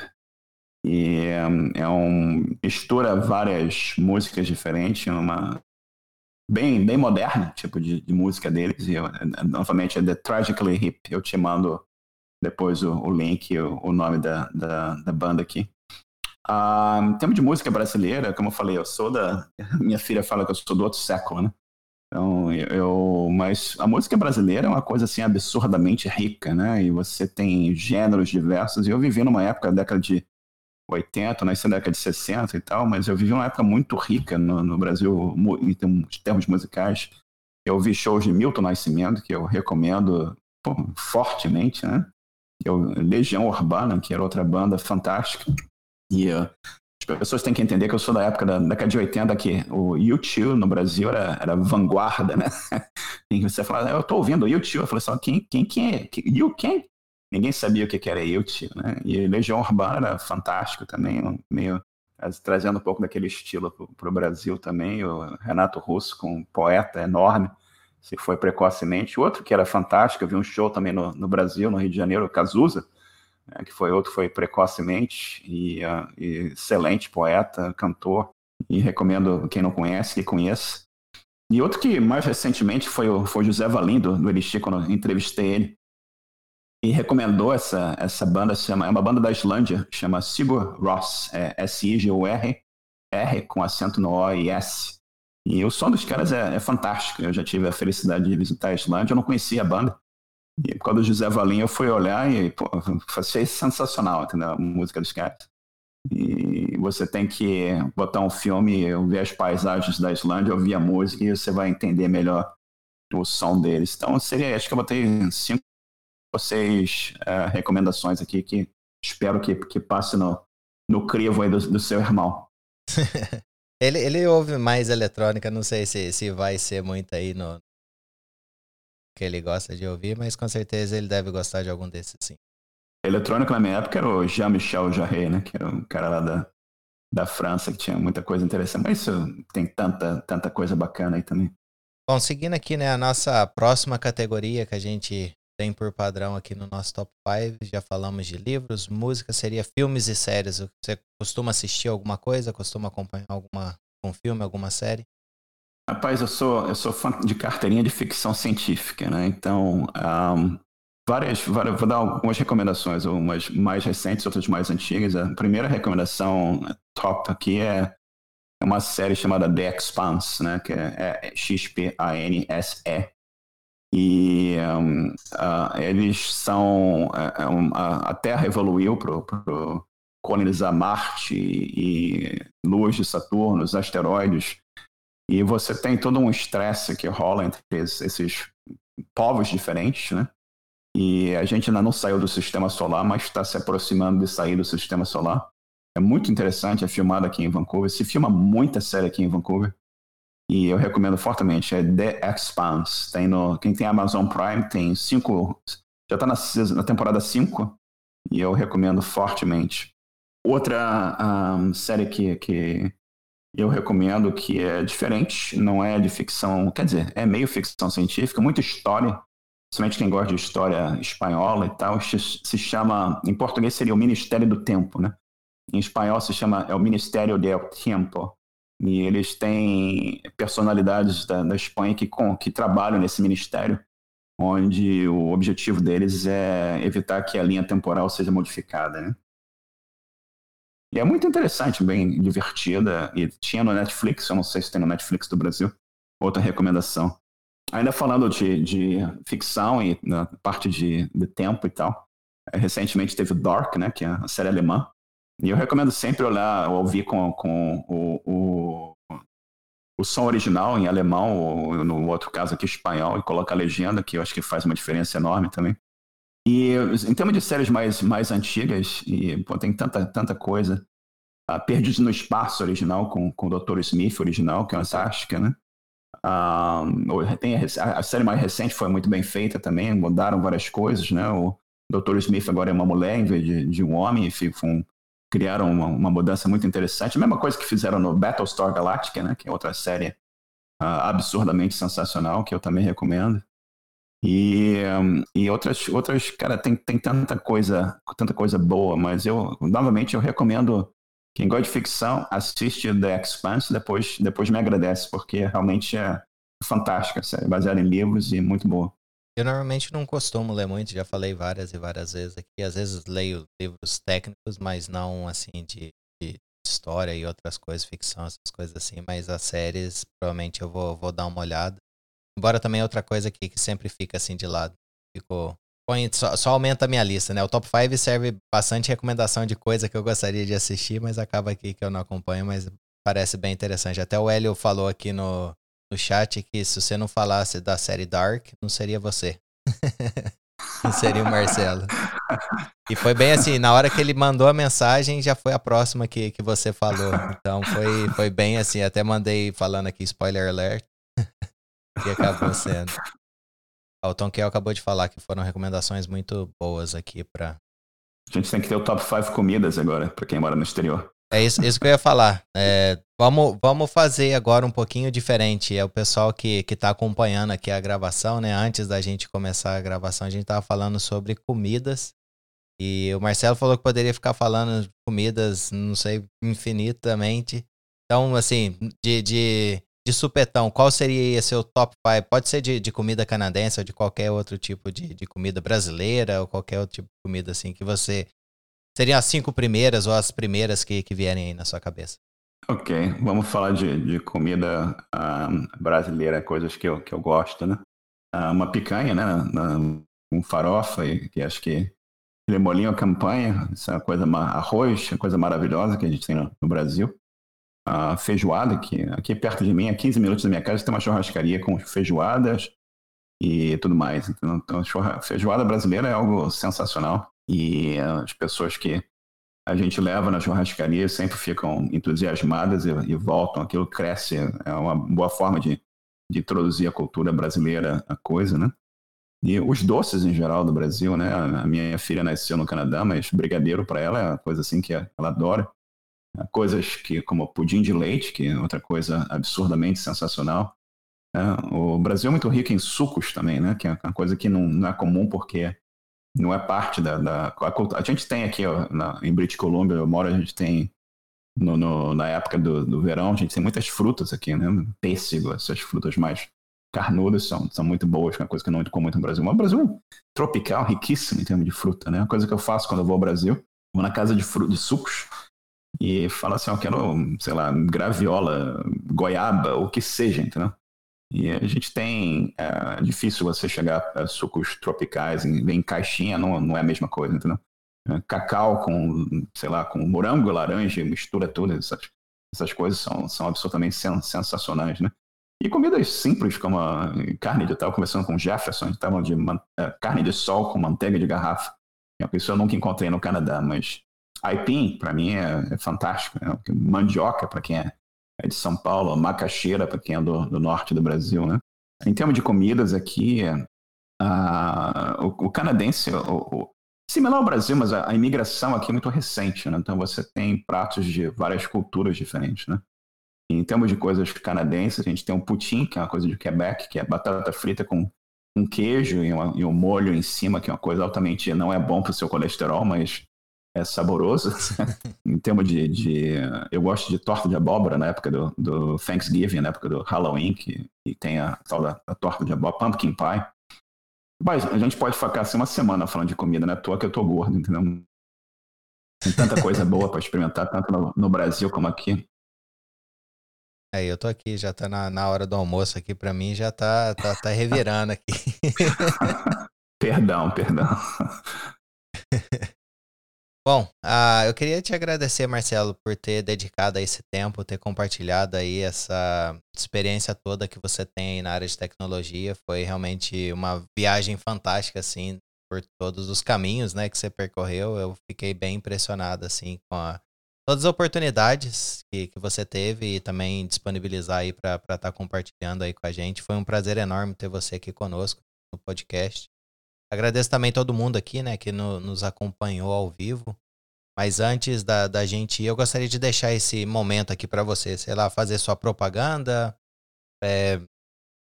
E um, é um mistura várias músicas diferentes, uma bem, bem moderna, tipo de, de música deles. E eu, novamente é The Tragically Hip. Eu te mando depois o, o link, o, o nome da, da, da, banda aqui. Ah, em termos de música brasileira, como eu falei, eu sou da. Minha filha fala que eu sou do outro século, né? Então, eu, mas a música brasileira é uma coisa assim absurdamente rica, né? E você tem gêneros diversos. E eu vivi numa época, década de 80, nasci na década de 60 e tal, mas eu vivi uma época muito rica no, no Brasil em termos musicais. Eu vi shows de Milton Nascimento, que eu recomendo pô, fortemente, né? Eu, Legião Urbana, que era outra banda fantástica. E uh, as pessoas têm que entender que eu sou da época da década de 80, que o YouTube no Brasil era, era vanguarda, né? E você fala, eu tô ouvindo o YouTube. Eu falei só, quem, quem, quem é? You, quem? ninguém sabia o que era Yield, né? E Legião Urbana era fantástico também, meio trazendo um pouco daquele estilo para o Brasil também. O Renato Russo, com um poeta enorme, se foi precocemente. Outro que era fantástico, eu vi um show também no, no Brasil, no Rio de Janeiro, Cazuza, né, que foi outro foi precocemente e, uh, e, excelente poeta, cantor. E recomendo quem não conhece que conheça. E outro que mais recentemente foi o, foi José Valim, do, Elixir, quando entrevistei ele e recomendou essa, essa banda, chama, é uma banda da Islândia, chama Sigur Ross, é S-I-G-U-R, R com acento no O e S. E o som dos caras é, é, fantástico, eu já tive a felicidade de visitar a Islândia, eu não conhecia a banda. E por causa do José Valim eu fui olhar e pô, achei sensacional entendeu? a música dos caras. E você tem que botar um filme, ver as paisagens da Islândia, ouvir a música e você vai entender melhor o som deles. Então seria, acho que eu botei cinco vocês uh, recomendações aqui que espero que, que passe no, no crivo aí do, do seu irmão. ele, ele ouve mais eletrônica, não sei se, se vai ser muito aí no que ele gosta de ouvir, mas com certeza ele deve gostar de algum desses sim. Eletrônico na minha época era o Jean-Michel Jarre, né? Que era um cara lá da, da França que tinha muita coisa interessante. Mas isso tem tanta, tanta coisa bacana aí também. Bom, seguindo aqui, né, a nossa próxima categoria que a gente tem por padrão aqui no nosso top 5. Já falamos de livros, música, seria filmes e séries. Você costuma assistir alguma coisa? Costuma acompanhar alguma um filme, alguma série? Rapaz, eu sou, eu sou fã de carteirinha de ficção científica, né? Então, um, várias, várias, vou dar algumas recomendações, umas mais recentes, outras mais antigas. A primeira recomendação top aqui é uma série chamada The Expanse, né? Que é, é X-P-A-N-S-E. E um, uh, eles são. Uh, um, a Terra evoluiu para colonizar Marte e, e luas de Saturno, os asteroides. E você tem todo um estresse que rola entre esses povos diferentes, né? E a gente ainda não saiu do sistema solar, mas está se aproximando de sair do sistema solar. É muito interessante, é filmado aqui em Vancouver. Se filma muita série aqui em Vancouver. E eu recomendo fortemente. É The Expanse. Tem no, quem tem Amazon Prime tem cinco. Já está na, na temporada 5. E eu recomendo fortemente. Outra um, série que, que eu recomendo que é diferente, não é de ficção, quer dizer, é meio ficção científica, muita história, principalmente quem gosta de história espanhola e tal, se chama, em português seria o Ministério do Tempo, né? Em espanhol se chama é o Ministério del Tiempo. E eles têm personalidades da, da Espanha que, com, que trabalham nesse ministério, onde o objetivo deles é evitar que a linha temporal seja modificada, né? E é muito interessante, bem divertida. E tinha no Netflix, eu não sei se tem no Netflix do Brasil. Outra recomendação. Ainda falando de, de ficção e na parte de, de tempo e tal. É, recentemente teve Dark, né, que é a série alemã. E eu recomendo sempre olhar, ouvir com, com o, o, o som original em alemão, ou no outro caso aqui espanhol, e colocar a legenda, que eu acho que faz uma diferença enorme também. E em termos de séries mais, mais antigas, e pô, tem tanta, tanta coisa. Uh, Perdidos no Espaço original, com, com o Dr. Smith original, que é fantástica, né? Uh, tem a, a, série mais recente foi muito bem feita também, mudaram várias coisas, né? O Dr. Smith agora é uma mulher em vez de, de um homem, e um, criaram uma, uma, mudança muito interessante. A mesma coisa que fizeram no Battlestar Galactica, né? Que é outra série uh, absurdamente sensacional, que eu também recomendo. E, e outras, outras, cara, tem, tem tanta coisa, tanta coisa boa, mas eu, novamente, eu recomendo quem gosta de ficção, assiste The Expanse, depois, depois me agradece, porque realmente é fantástica, série, baseada em livros e muito boa. Eu normalmente não costumo ler muito, já falei várias e várias vezes aqui. Às vezes leio livros técnicos, mas não assim de, de história e outras coisas, ficção, essas coisas assim. Mas as séries, provavelmente eu vou, vou dar uma olhada. Embora também é outra coisa aqui que sempre fica assim de lado. Ficou. Põe, só, só, aumenta a minha lista, né? O top 5 serve bastante recomendação de coisa que eu gostaria de assistir, mas acaba aqui que eu não acompanho, mas parece bem interessante. Até o Hélio falou aqui no, no chat que se você não falasse da série Dark, não seria você. não seria o Marcelo. E foi bem assim, na hora que ele mandou a mensagem, já foi a próxima que, que você falou. Então foi, foi bem assim, até mandei falando aqui, spoiler alert que acabou sendo. o Tom Kell acabou de falar que foram recomendações muito boas aqui para. A gente tem que ter o top 5 comidas agora, para quem mora no exterior. É isso, isso que eu ia falar. É, vamos, vamos fazer agora um pouquinho diferente. É o pessoal que, que tá acompanhando aqui a gravação, né? Antes da gente começar a gravação, a gente tava falando sobre comidas. E o Marcelo falou que poderia ficar falando comidas, não sei, infinitamente. Então, assim, de, de de supetão, qual seria seu top 5? Pode ser de, de, comida canadense ou de qualquer outro tipo de, de, comida brasileira ou qualquer outro tipo de comida assim que você. Seriam as cinco primeiras ou as primeiras que, que vierem aí na sua cabeça? Ok, vamos falar de, de comida uh, brasileira, coisas que eu, que eu gosto, né? Uh, uma picanha, né? Com farofa, e, que acho que aquele molinho a campanha, isso é coisa, arroz, uma coisa maravilhosa que a gente tem no, no Brasil a feijoada, que aqui perto de mim, a 15 minutos da minha casa, tem uma churrascaria com feijoadas e tudo mais. Então, então feijoada brasileira é algo sensacional. E as pessoas que a gente leva na churrascaria sempre ficam entusiasmadas e, e voltam. Aquilo cresce, é uma boa forma de, de introduzir a cultura brasileira a coisa, né? E os doces em geral do Brasil, né? A minha filha nasceu no Canadá, mas brigadeiro para ela é uma coisa assim que ela adora coisas que como pudim de leite, que é outra coisa absurdamente sensacional. É, o Brasil é muito rico em sucos também, né? Que é uma coisa que não, não é comum porque não é parte da, da a, a, gente tem aqui ó, na, em British Columbia, eu moro, a gente tem no, no, na época do, do verão, a gente tem muitas frutas aqui, né? Pêssego, essas frutas mais carnudas são, são muito boas, que é uma coisa que não é muito comum no Brasil. Mas o Brasil é tropical, riquíssimo em termos de fruta, né? Uma coisa que eu faço quando eu vou ao Brasil, vou na casa de, fruta, de sucos e falo assim, eu quero, sei lá, graviola, goiaba, o que seja, entendeu? E a gente tem. É difícil você chegar a sucos tropicais em, caixinha, não, não é a mesma coisa, entendeu? É, cacau com, sei lá, com morango laranja, mistura todas essas, essas coisas são, são absolutamente sensacionais, né? E comidas simples, como carne de tal, conversando com Jefferson, estavam de é, carne de sol com manteiga de garrafa. É uma que eu nunca encontrei no Canadá, mas aipim, para mim, é, é fantástico. Né? Mandioca, para quem é é de São Paulo, macaxeira, para quem é do, do, norte do Brasil, né? Em termos de comidas aqui, o, o, canadense, o, o, similar ao Brasil, mas a, a, imigração aqui é muito recente, né? Então você tem pratos de várias culturas diferentes, né? Em termos de coisas canadenses, a gente tem um poutine, que é uma coisa de Quebec, que é batata frita com um queijo e, uma, e um molho em cima, que é uma coisa altamente não é bom para o seu colesterol, mas é saboroso. em termos de, de, Eu gosto de torta de abóbora na época do, do Thanksgiving, na época do Halloween, que, que tem a tal da a torta de abóbora, pumpkin pie. Mas a gente pode ficar assim uma semana falando de comida, né? À toa que eu tô gordo, entendeu? Tem tanta coisa boa para experimentar, tanto no, no, Brasil como aqui. Aí, eu tô aqui, já tá na, na hora do almoço aqui, para mim já tá, tá, tá revirando aqui. perdão, perdão. Bom, uh, eu queria te agradecer, Marcelo, por ter dedicado esse tempo, ter compartilhado aí essa experiência toda que você tem aí na área de tecnologia. Foi realmente uma viagem fantástica, assim, por todos os caminhos, né, que você percorreu. Eu fiquei bem impressionado, assim, com a, todas as oportunidades que, que você teve e também disponibilizar aí para estar tá compartilhando aí com a gente. Foi um prazer enorme ter você aqui conosco no podcast. Agradeço também todo mundo aqui, né, que no, nos acompanhou ao vivo. Mas antes da, da gente ir, eu gostaria de deixar esse momento aqui para você, sei lá, fazer sua propaganda, é,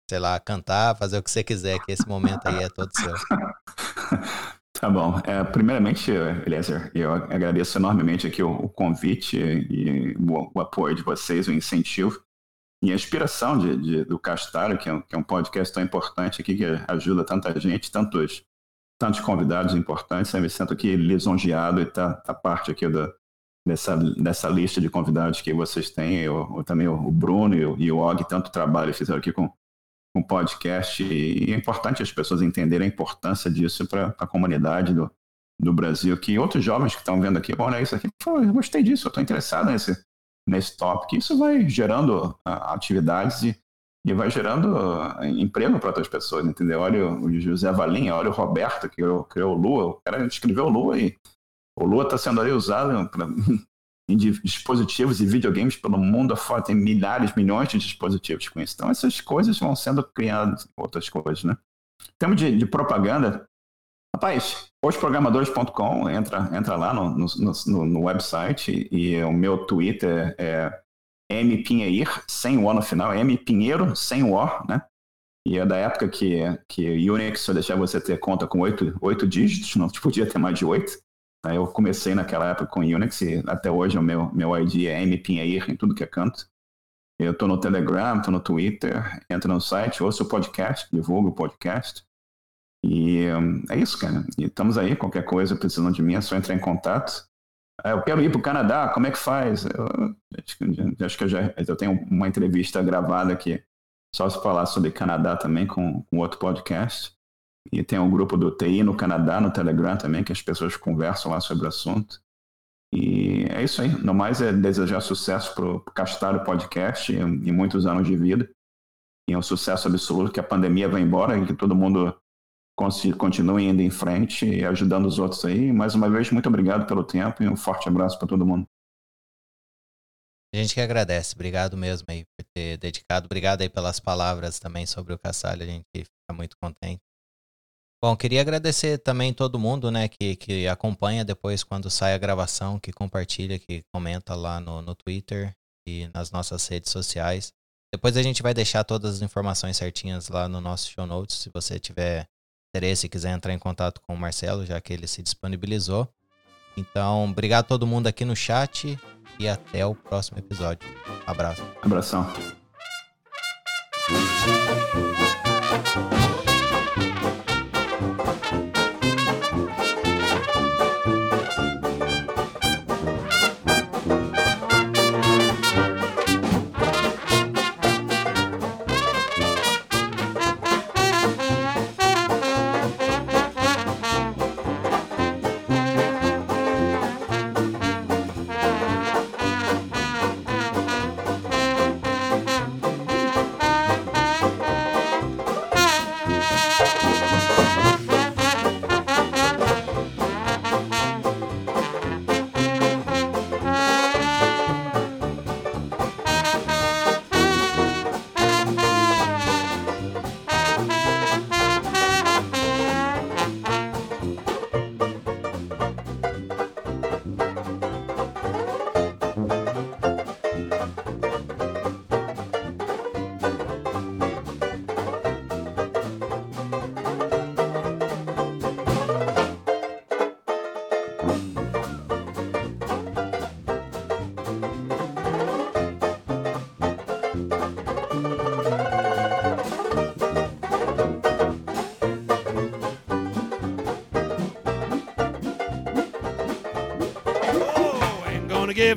sei lá, cantar, fazer o que você quiser, que esse momento aí é todo seu. Tá bom. É, primeiramente, Eliezer, eu agradeço enormemente aqui o, o convite e o, o, apoio de vocês, o incentivo e a inspiração de, de do Castalho, que é, um, que é um podcast tão importante aqui, que ajuda tanta gente, tantos tantos convidados importantes. Eu me sinto aqui lisonjeado e tá, tá parte aqui da, dessa, dessa lista de convidados que vocês têm. Eu, eu também o Bruno e o, e o Og, tanto trabalho fizeram aqui com o podcast. E, é importante as pessoas entenderem a importância disso para a comunidade do, do Brasil. Que outros jovens que estão vendo aqui, olha isso aqui, pô, eu gostei disso, eu estou interessado nesse, nesse tópico. Isso vai gerando uh, atividades e e vai gerando eh, emprego para outras pessoas, entendeu? Olha o José Valinha, olha o Roberto, que criou, o Lua, o cara escreveu o Lua e o Lua está sendo ali usado pra, em dispositivos e videogames pelo mundo afora, tem milhares, milhões de dispositivos com isso. Então essas coisas vão sendo criadas, outras coisas, né? Em termos de, de propaganda, rapaz, osprogramadores.com, entra, entra lá no, no, no, no website e o meu Twitter é M. Pinheir, sem o O no final, M. Pinheiro, sem o O, né? E é da época que, que Unix só deixava você ter conta com oito, oito dígitos, não podia ter mais de oito. Aí eu comecei naquela época com Unix e até hoje o meu, meu ID é M. Pinheir em tudo que é canto. Eu tô no Telegram, tô no Twitter, entra no site, ouço o podcast, divulgo o podcast. E um, é isso, cara. E estamos aí, qualquer coisa precisando de mim, é só entrar em contato. É, eu quero ir para o Canadá, como é que faz? Eu, acho que eu já eu tenho uma entrevista gravada aqui só se falar sobre Canadá também com, com outro podcast. E tem um grupo do TI no Canadá, no Telegram também, que as pessoas conversam lá sobre o assunto. E é isso aí. No mais é desejar sucesso para o Castalho Podcast e, e muitos anos de vida. E um sucesso absoluto, que a pandemia vai embora e que todo mundo continuem indo em frente e ajudando os outros aí. Mais uma vez, muito obrigado pelo tempo e um forte abraço para todo mundo. A gente que agradece, obrigado mesmo aí por ter dedicado, obrigado aí pelas palavras também sobre o Cassalho, a gente fica muito contente. Bom, queria agradecer também todo mundo, né, que, que acompanha depois quando sai a gravação, que compartilha, que comenta lá no, no Twitter e nas nossas redes sociais. Depois a gente vai deixar todas as informações certinhas lá no nosso show notes, se você tiver interesse e quiser entrar em contato com o Marcelo, já que ele se disponibilizou. Então, obrigado a todo mundo aqui no chat e até o próximo episódio. Abraço. Abração.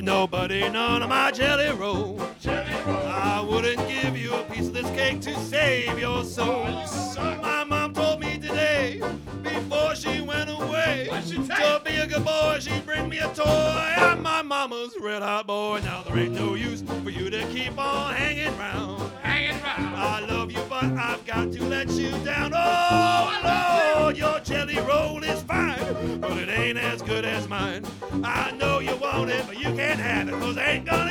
Nobody none of my jelly roll. I wouldn't give you a piece of this cake to save your soul. Oh, my mom told me today, before she went away, to be a good boy, she'd bring me a toy. I'm my mama's red hot boy. Now there ain't no use for you to keep on hanging round. Hanging round. I love you, but I've got to let you down. Oh, oh Lord, your jelly roll is fine, but it ain't as good as mine. I know you want it, cause I ain't gonna give you none.